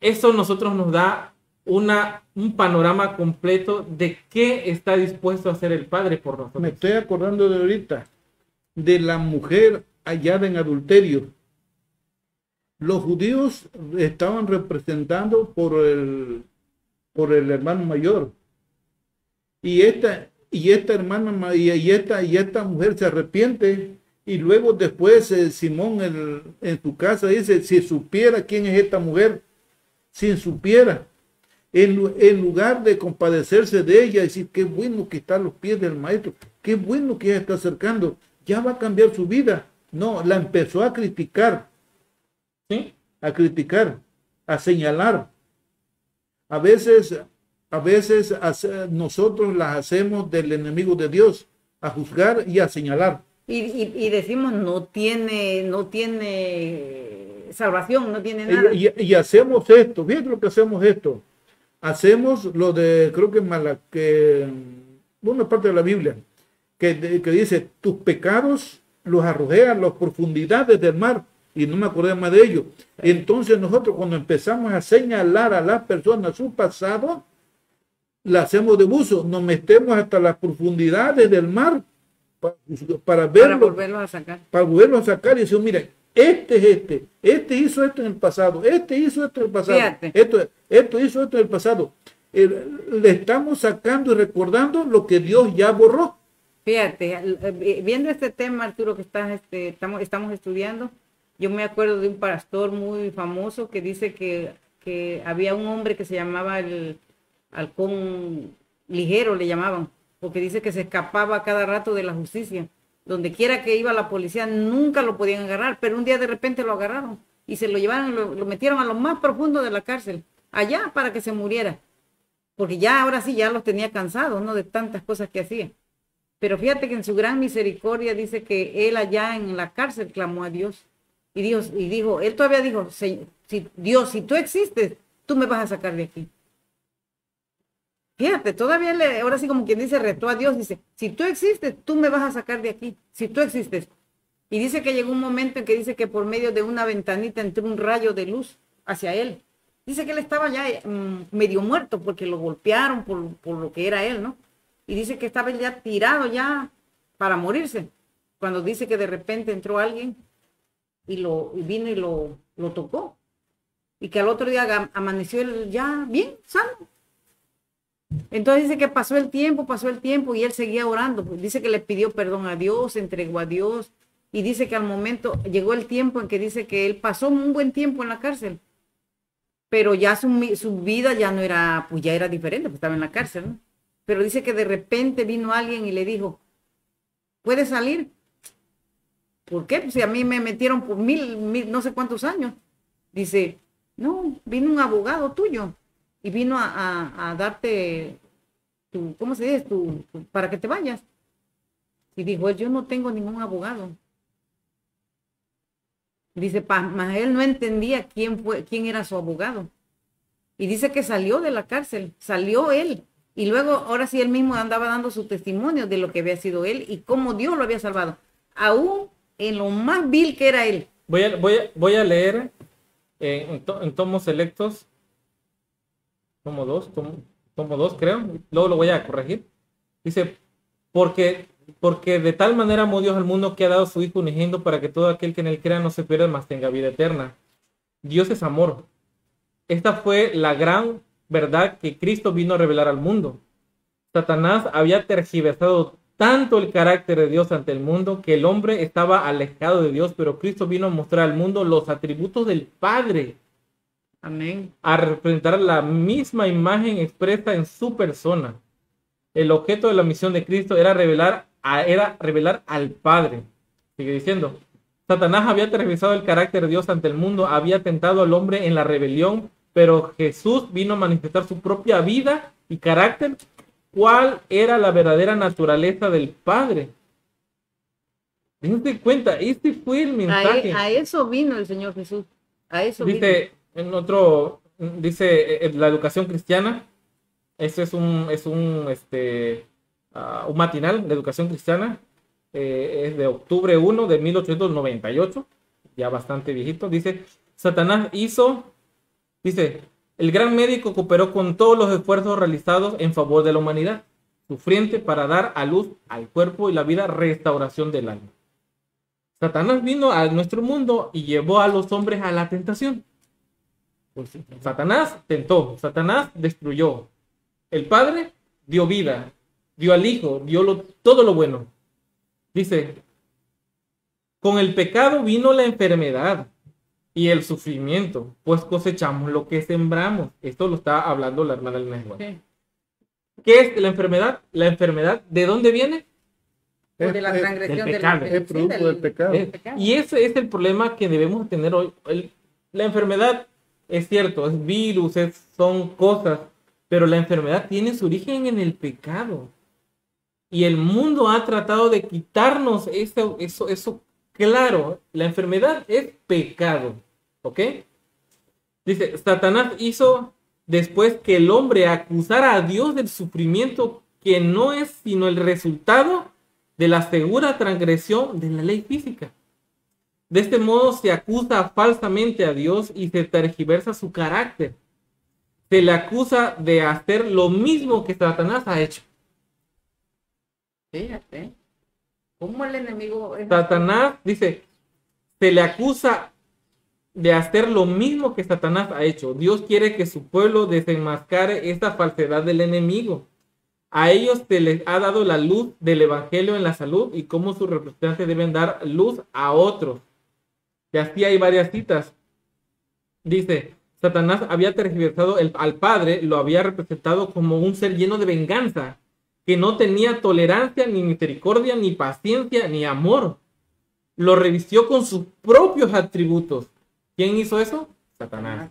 Speaker 1: eso nosotros nos da una, un panorama completo de qué está dispuesto a hacer el Padre por nosotros.
Speaker 2: Me estoy acordando de ahorita, de la mujer hallada en adulterio. Los judíos estaban representando por el, por el hermano mayor. Y esta, y esta hermana y esta, y esta mujer se arrepiente y luego después eh, Simón el- en su casa dice, si supiera quién es esta mujer, si supiera, en, lu- en lugar de compadecerse de ella, decir, qué bueno que está a los pies del maestro, qué bueno que ella está acercando, ya va a cambiar su vida. No, la empezó a criticar,
Speaker 1: ¿Sí?
Speaker 2: a criticar, a señalar. A veces, a veces nosotros las hacemos del enemigo de Dios, a juzgar y a señalar.
Speaker 3: Y, y- y decimos, no tiene, no tiene salvación, no tiene nada.
Speaker 2: Y, y- hacemos esto, fíjate lo que hacemos esto. Hacemos lo de, creo que Mala, que una parte de la Biblia, que, de- que dice, tus pecados los arrojé a las profundidades del mar, y no me acordé más de ello. Entonces nosotros cuando empezamos a señalar a las personas su pasado, la hacemos de buzo, nos metemos hasta las profundidades del mar para, para
Speaker 3: para
Speaker 2: verlo,
Speaker 3: volverlo a sacar.
Speaker 2: para volverlo a sacar y decir, mire, este es este, este hizo esto en el pasado, este hizo esto en el pasado,
Speaker 3: Fíjate.
Speaker 2: esto, esto hizo esto en el pasado. Le estamos sacando y recordando lo que Dios ya borró.
Speaker 3: Fíjate, eh, viendo este tema, Arturo, que estás, este, estamos, estamos estudiando, yo me acuerdo de un pastor muy famoso que dice que, que había un hombre que se llamaba el halcón ligero, le llamaban, porque dice que se escapaba cada rato de la justicia. Donde quiera que iba la policía, nunca lo podían agarrar, pero un día de repente lo agarraron y se lo llevaron, lo, lo metieron a lo más profundo de la cárcel, allá para que se muriera. Porque ya ahora sí, ya los tenía cansados, ¿no? De tantas cosas que hacía. Pero fíjate que en su gran misericordia dice que él allá en la cárcel clamó a Dios. Y Dios, y dijo, él todavía dijo, "Se- si, Dios, si tú existes, tú me vas a sacar de aquí. Fíjate, todavía le, ahora sí como quien dice, retó a Dios, dice, si tú existes, tú me vas a sacar de aquí, si tú existes. Y dice que llegó un momento en que dice que por medio de una ventanita entró un rayo de luz hacia él. Dice que él estaba ya mm, medio muerto porque lo golpearon por, por lo que era él, ¿no? Y dice que estaba ya tirado ya para morirse. Cuando dice que de repente entró alguien y lo vino y lo, lo tocó. Y que al otro día amaneció él ya bien, sano. Entonces dice que pasó el tiempo, pasó el tiempo y él seguía orando. Pues dice que le pidió perdón a Dios, entregó a Dios. Y dice que al momento llegó el tiempo en que dice que él pasó un buen tiempo en la cárcel. Pero ya su vida ya no era, pues ya era diferente, pues estaba en la cárcel, ¿no? Pero dice que de repente vino alguien y le dijo, ¿puedes salir? ¿Por qué? Pues si a mí me metieron por mil, mil, no sé cuántos años. Dice, no, vino un abogado tuyo y vino a, a- darte tu, ¿cómo se dice? Tu, para que te vayas. Y dijo, yo no tengo ningún abogado. Dice, mas él no entendía quién fue, quién era su abogado. Y dice que salió de la cárcel, salió él. Y luego, ahora sí, él mismo andaba dando su testimonio de lo que había sido él y cómo Dios lo había salvado. Aún en lo más vil que era él.
Speaker 1: Voy a, voy a, voy a leer eh, en, en tomos selectos, tomo dos, tomo, tomo dos creo, luego lo voy a corregir. Dice, porque, porque de tal manera amó Dios al mundo que ha dado su Hijo unigénito para que todo aquel que en él crea no se pierda, mas tenga vida eterna. Dios es amor. Esta fue la gran verdad que Cristo vino a revelar al mundo. Satanás había tergiversado tanto el carácter de Dios ante el mundo que el hombre estaba alejado de Dios, pero Cristo vino a mostrar al mundo los atributos del Padre,
Speaker 3: Amén.
Speaker 1: a representar la misma imagen expresa en su persona. El objeto de la misión de Cristo era revelar, a- era revelar al Padre. Sigue diciendo, Satanás había tergiversado el carácter de Dios ante el mundo, había tentado al hombre en la rebelión, pero Jesús vino a manifestar su propia vida y carácter, cuál era la verdadera naturaleza del Padre. Dense cuenta, este fue el
Speaker 3: A,
Speaker 1: mensaje.
Speaker 3: e- a eso vino el Señor Jesús. A eso vino.
Speaker 1: En otro, dice eh, la educación cristiana. Este es un, es un, este, ah, un matinal de educación cristiana. eh, es de octubre 1 de 1898, ya bastante viejito. Dice, Satanás hizo, dice, El gran médico cooperó con todos los esfuerzos realizados en favor de la humanidad sufriente para dar a luz al cuerpo y la vida restauración del alma. Satanás vino a nuestro mundo y llevó a los hombres a la tentación. Pues Satanás tentó, Satanás destruyó. El Padre dio vida, dio al Hijo, dio todo lo bueno. Dice, con el pecado vino la enfermedad y el sufrimiento, pues cosechamos lo que sembramos. Esto lo está hablando la hermana del sí. ¿Qué es la enfermedad? La enfermedad, ¿de dónde viene?
Speaker 3: de la transgresión
Speaker 1: del pecado.
Speaker 2: es producto del pecado.
Speaker 1: y ese es el problema que debemos tener hoy. la enfermedad es cierto, es virus, son cosas, pero la enfermedad tiene su origen en el pecado. Y el mundo ha tratado de quitarnos eso, eso, eso claro. La enfermedad es pecado. ¿Ok? Dice, Satanás hizo después que el hombre acusara a Dios del sufrimiento que no es sino el resultado de la segura transgresión de la ley física. De este modo se acusa falsamente a Dios y se tergiversa su carácter. Se le acusa de hacer lo mismo que Satanás ha hecho.
Speaker 3: Fíjate. ¿Cómo el enemigo
Speaker 1: Satanás dice, se le acusa de hacer lo mismo que Satanás ha hecho. Dios quiere que su pueblo desenmascare esta falsedad del enemigo. A ellos se les ha dado la luz del Evangelio en la salud y cómo sus representantes deben dar luz a otros. Y así hay varias citas. Dice, Satanás había tergiversado al Padre, lo había representado como un ser lleno de venganza, que no tenía tolerancia, ni misericordia, ni paciencia, ni amor. Lo revistió con sus propios atributos ¿Quién hizo eso? Satanás.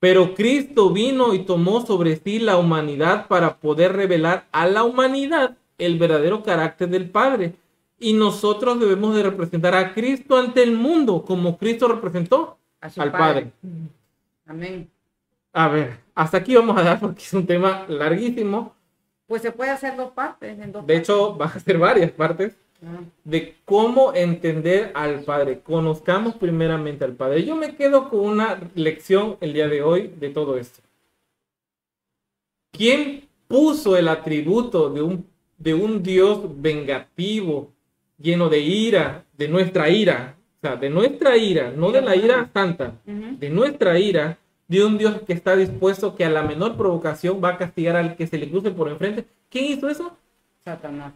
Speaker 1: Pero Cristo vino y tomó sobre sí la humanidad para poder revelar a la humanidad el verdadero carácter del Padre. Y nosotros debemos de representar a Cristo ante el mundo como Cristo representó al Padre.
Speaker 3: Amén.
Speaker 1: A ver, hasta aquí vamos a dar porque es un tema larguísimo.
Speaker 3: Pues se puede hacer dos partes.
Speaker 1: de hecho, va a ser varias partes de cómo entender al Padre. Conozcamos primeramente al Padre. Yo me quedo con una lección el día de hoy de todo esto. ¿Quién puso el atributo de un, de un Dios vengativo, lleno de ira, de nuestra ira? O sea, de nuestra ira, no de la ira santa, de nuestra ira, de un Dios que está dispuesto que a la menor provocación va a castigar al que se le cruce por enfrente. ¿Quién hizo eso?
Speaker 3: Satanás.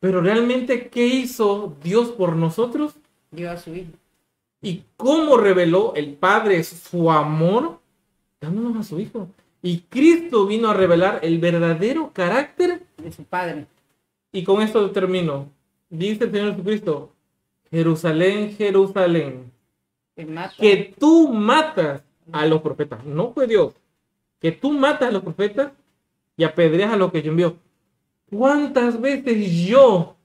Speaker 1: Pero realmente, ¿qué hizo Dios por nosotros?
Speaker 3: Dio a su Hijo.
Speaker 1: ¿Y cómo reveló el Padre su amor? Dándonos a su Hijo. Y Cristo vino a revelar el verdadero carácter
Speaker 3: de su Padre.
Speaker 1: Y con esto termino. Dice el Señor Jesucristo, Jerusalén, Jerusalén, que tú matas a los profetas. No fue Dios. Que tú matas a los profetas y apedreas a los que yo envío. ¿Cuántas veces yo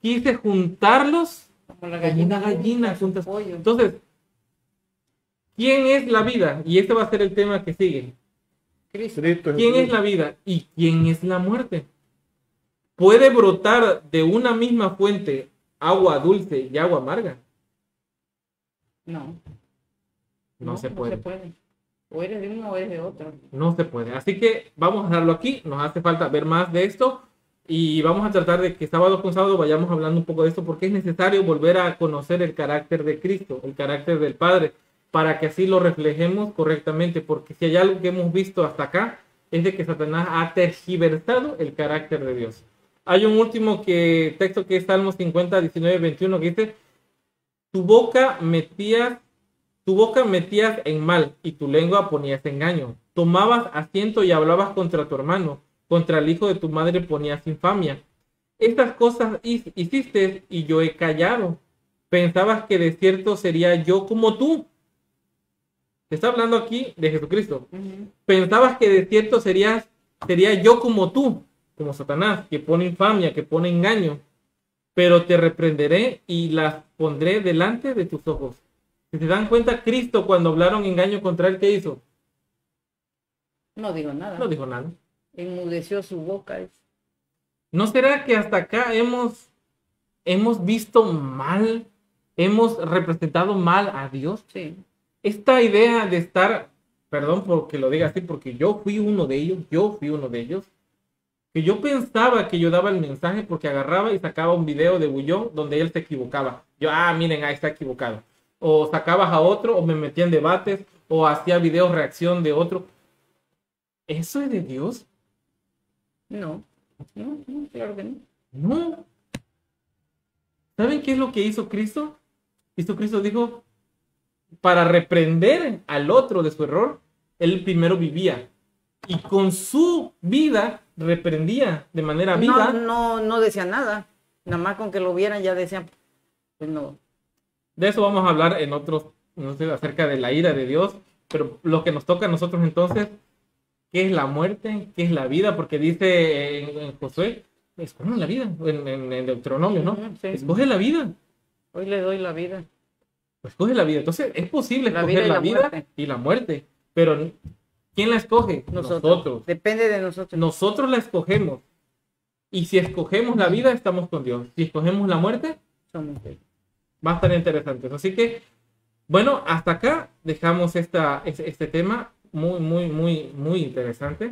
Speaker 1: quise, juntarlos como, la gallina, una gallina Entonces, ¿quién es la vida? Y este va a ser el tema que sigue. ¿Quién es la vida y quién es la muerte? ¿Puede brotar de una misma fuente agua dulce y agua amarga?
Speaker 3: No.
Speaker 1: No, se puede.
Speaker 3: No se puede. O eres de uno o eres de otro.
Speaker 1: No se puede. Así que vamos a dejarlo aquí. Nos hace falta ver más de esto. Y vamos a tratar de que sábado con sábado vayamos hablando un poco de esto porque es necesario volver a conocer el carácter de Cristo, el carácter del Padre, para que así lo reflejemos correctamente. Porque si hay algo que hemos visto hasta acá, es de que Satanás ha tergiversado el carácter de Dios. Hay un último que, texto que es Salmos 50, 19, 21, que dice, tu boca metía tu boca metías en mal y tu lengua ponías engaño. Tomabas asiento y hablabas contra tu hermano. Contra el hijo de tu madre ponías infamia. Estas cosas hiciste y yo he callado. Pensabas que de cierto sería yo como tú. Te está hablando aquí de Jesucristo. Pensabas que de cierto serías, sería yo como tú, como Satanás, que pone infamia, que pone engaño. Pero te reprenderé y las pondré delante de tus ojos. Si se dan cuenta, Cristo cuando hablaron engaño contra él, ¿qué hizo?
Speaker 3: No dijo nada.
Speaker 1: No dijo nada.
Speaker 3: Enmudeció su boca.
Speaker 1: ¿No será que hasta acá hemos, hemos visto mal, hemos representado mal a Dios?
Speaker 3: Sí.
Speaker 1: Esta idea de estar perdón porque lo diga así, porque yo fui uno de ellos, yo fui uno de ellos, que yo pensaba que yo daba el mensaje porque agarraba y sacaba un video de Bullón donde él se equivocaba. Yo, ah, miren, ahí está equivocado. O sacabas a otro, o me metía en debates, o hacía videos reacción de otro. ¿Eso es de Dios?
Speaker 3: No, no, no, claro que no.
Speaker 1: No. ¿Saben qué es lo que hizo Cristo? Cristo, Cristo dijo, para reprender al otro de su error, él primero vivía. Y con su vida reprendía de manera viva.
Speaker 3: No, no, no decía nada. Nada más con que lo vieran ya decían, pues no.
Speaker 1: De eso vamos a hablar en otros, no sé, acerca de la ira de Dios. Pero lo que nos toca a nosotros entonces, ¿qué es la muerte? ¿Qué es la vida? Porque dice en, en Josué, escoge la vida, en, en, en Deuteronomio, ¿no?
Speaker 3: Sí.
Speaker 1: Escoge la vida.
Speaker 3: Hoy le doy la vida.
Speaker 1: Escoge la vida. Entonces, es posible
Speaker 3: La
Speaker 1: escoger
Speaker 3: vida
Speaker 1: la
Speaker 3: la
Speaker 1: vida
Speaker 3: muerte.
Speaker 1: y la muerte. Pero, ¿quién la escoge?
Speaker 3: Nosotros.
Speaker 1: Nosotros.
Speaker 3: Depende de nosotros.
Speaker 1: Nosotros la escogemos. Y si escogemos la vida, estamos con Dios. Si escogemos la muerte,
Speaker 3: Somos de-
Speaker 1: va a estar interesante. Así que, bueno, hasta acá dejamos esta, este, este tema muy, muy, muy, muy interesante.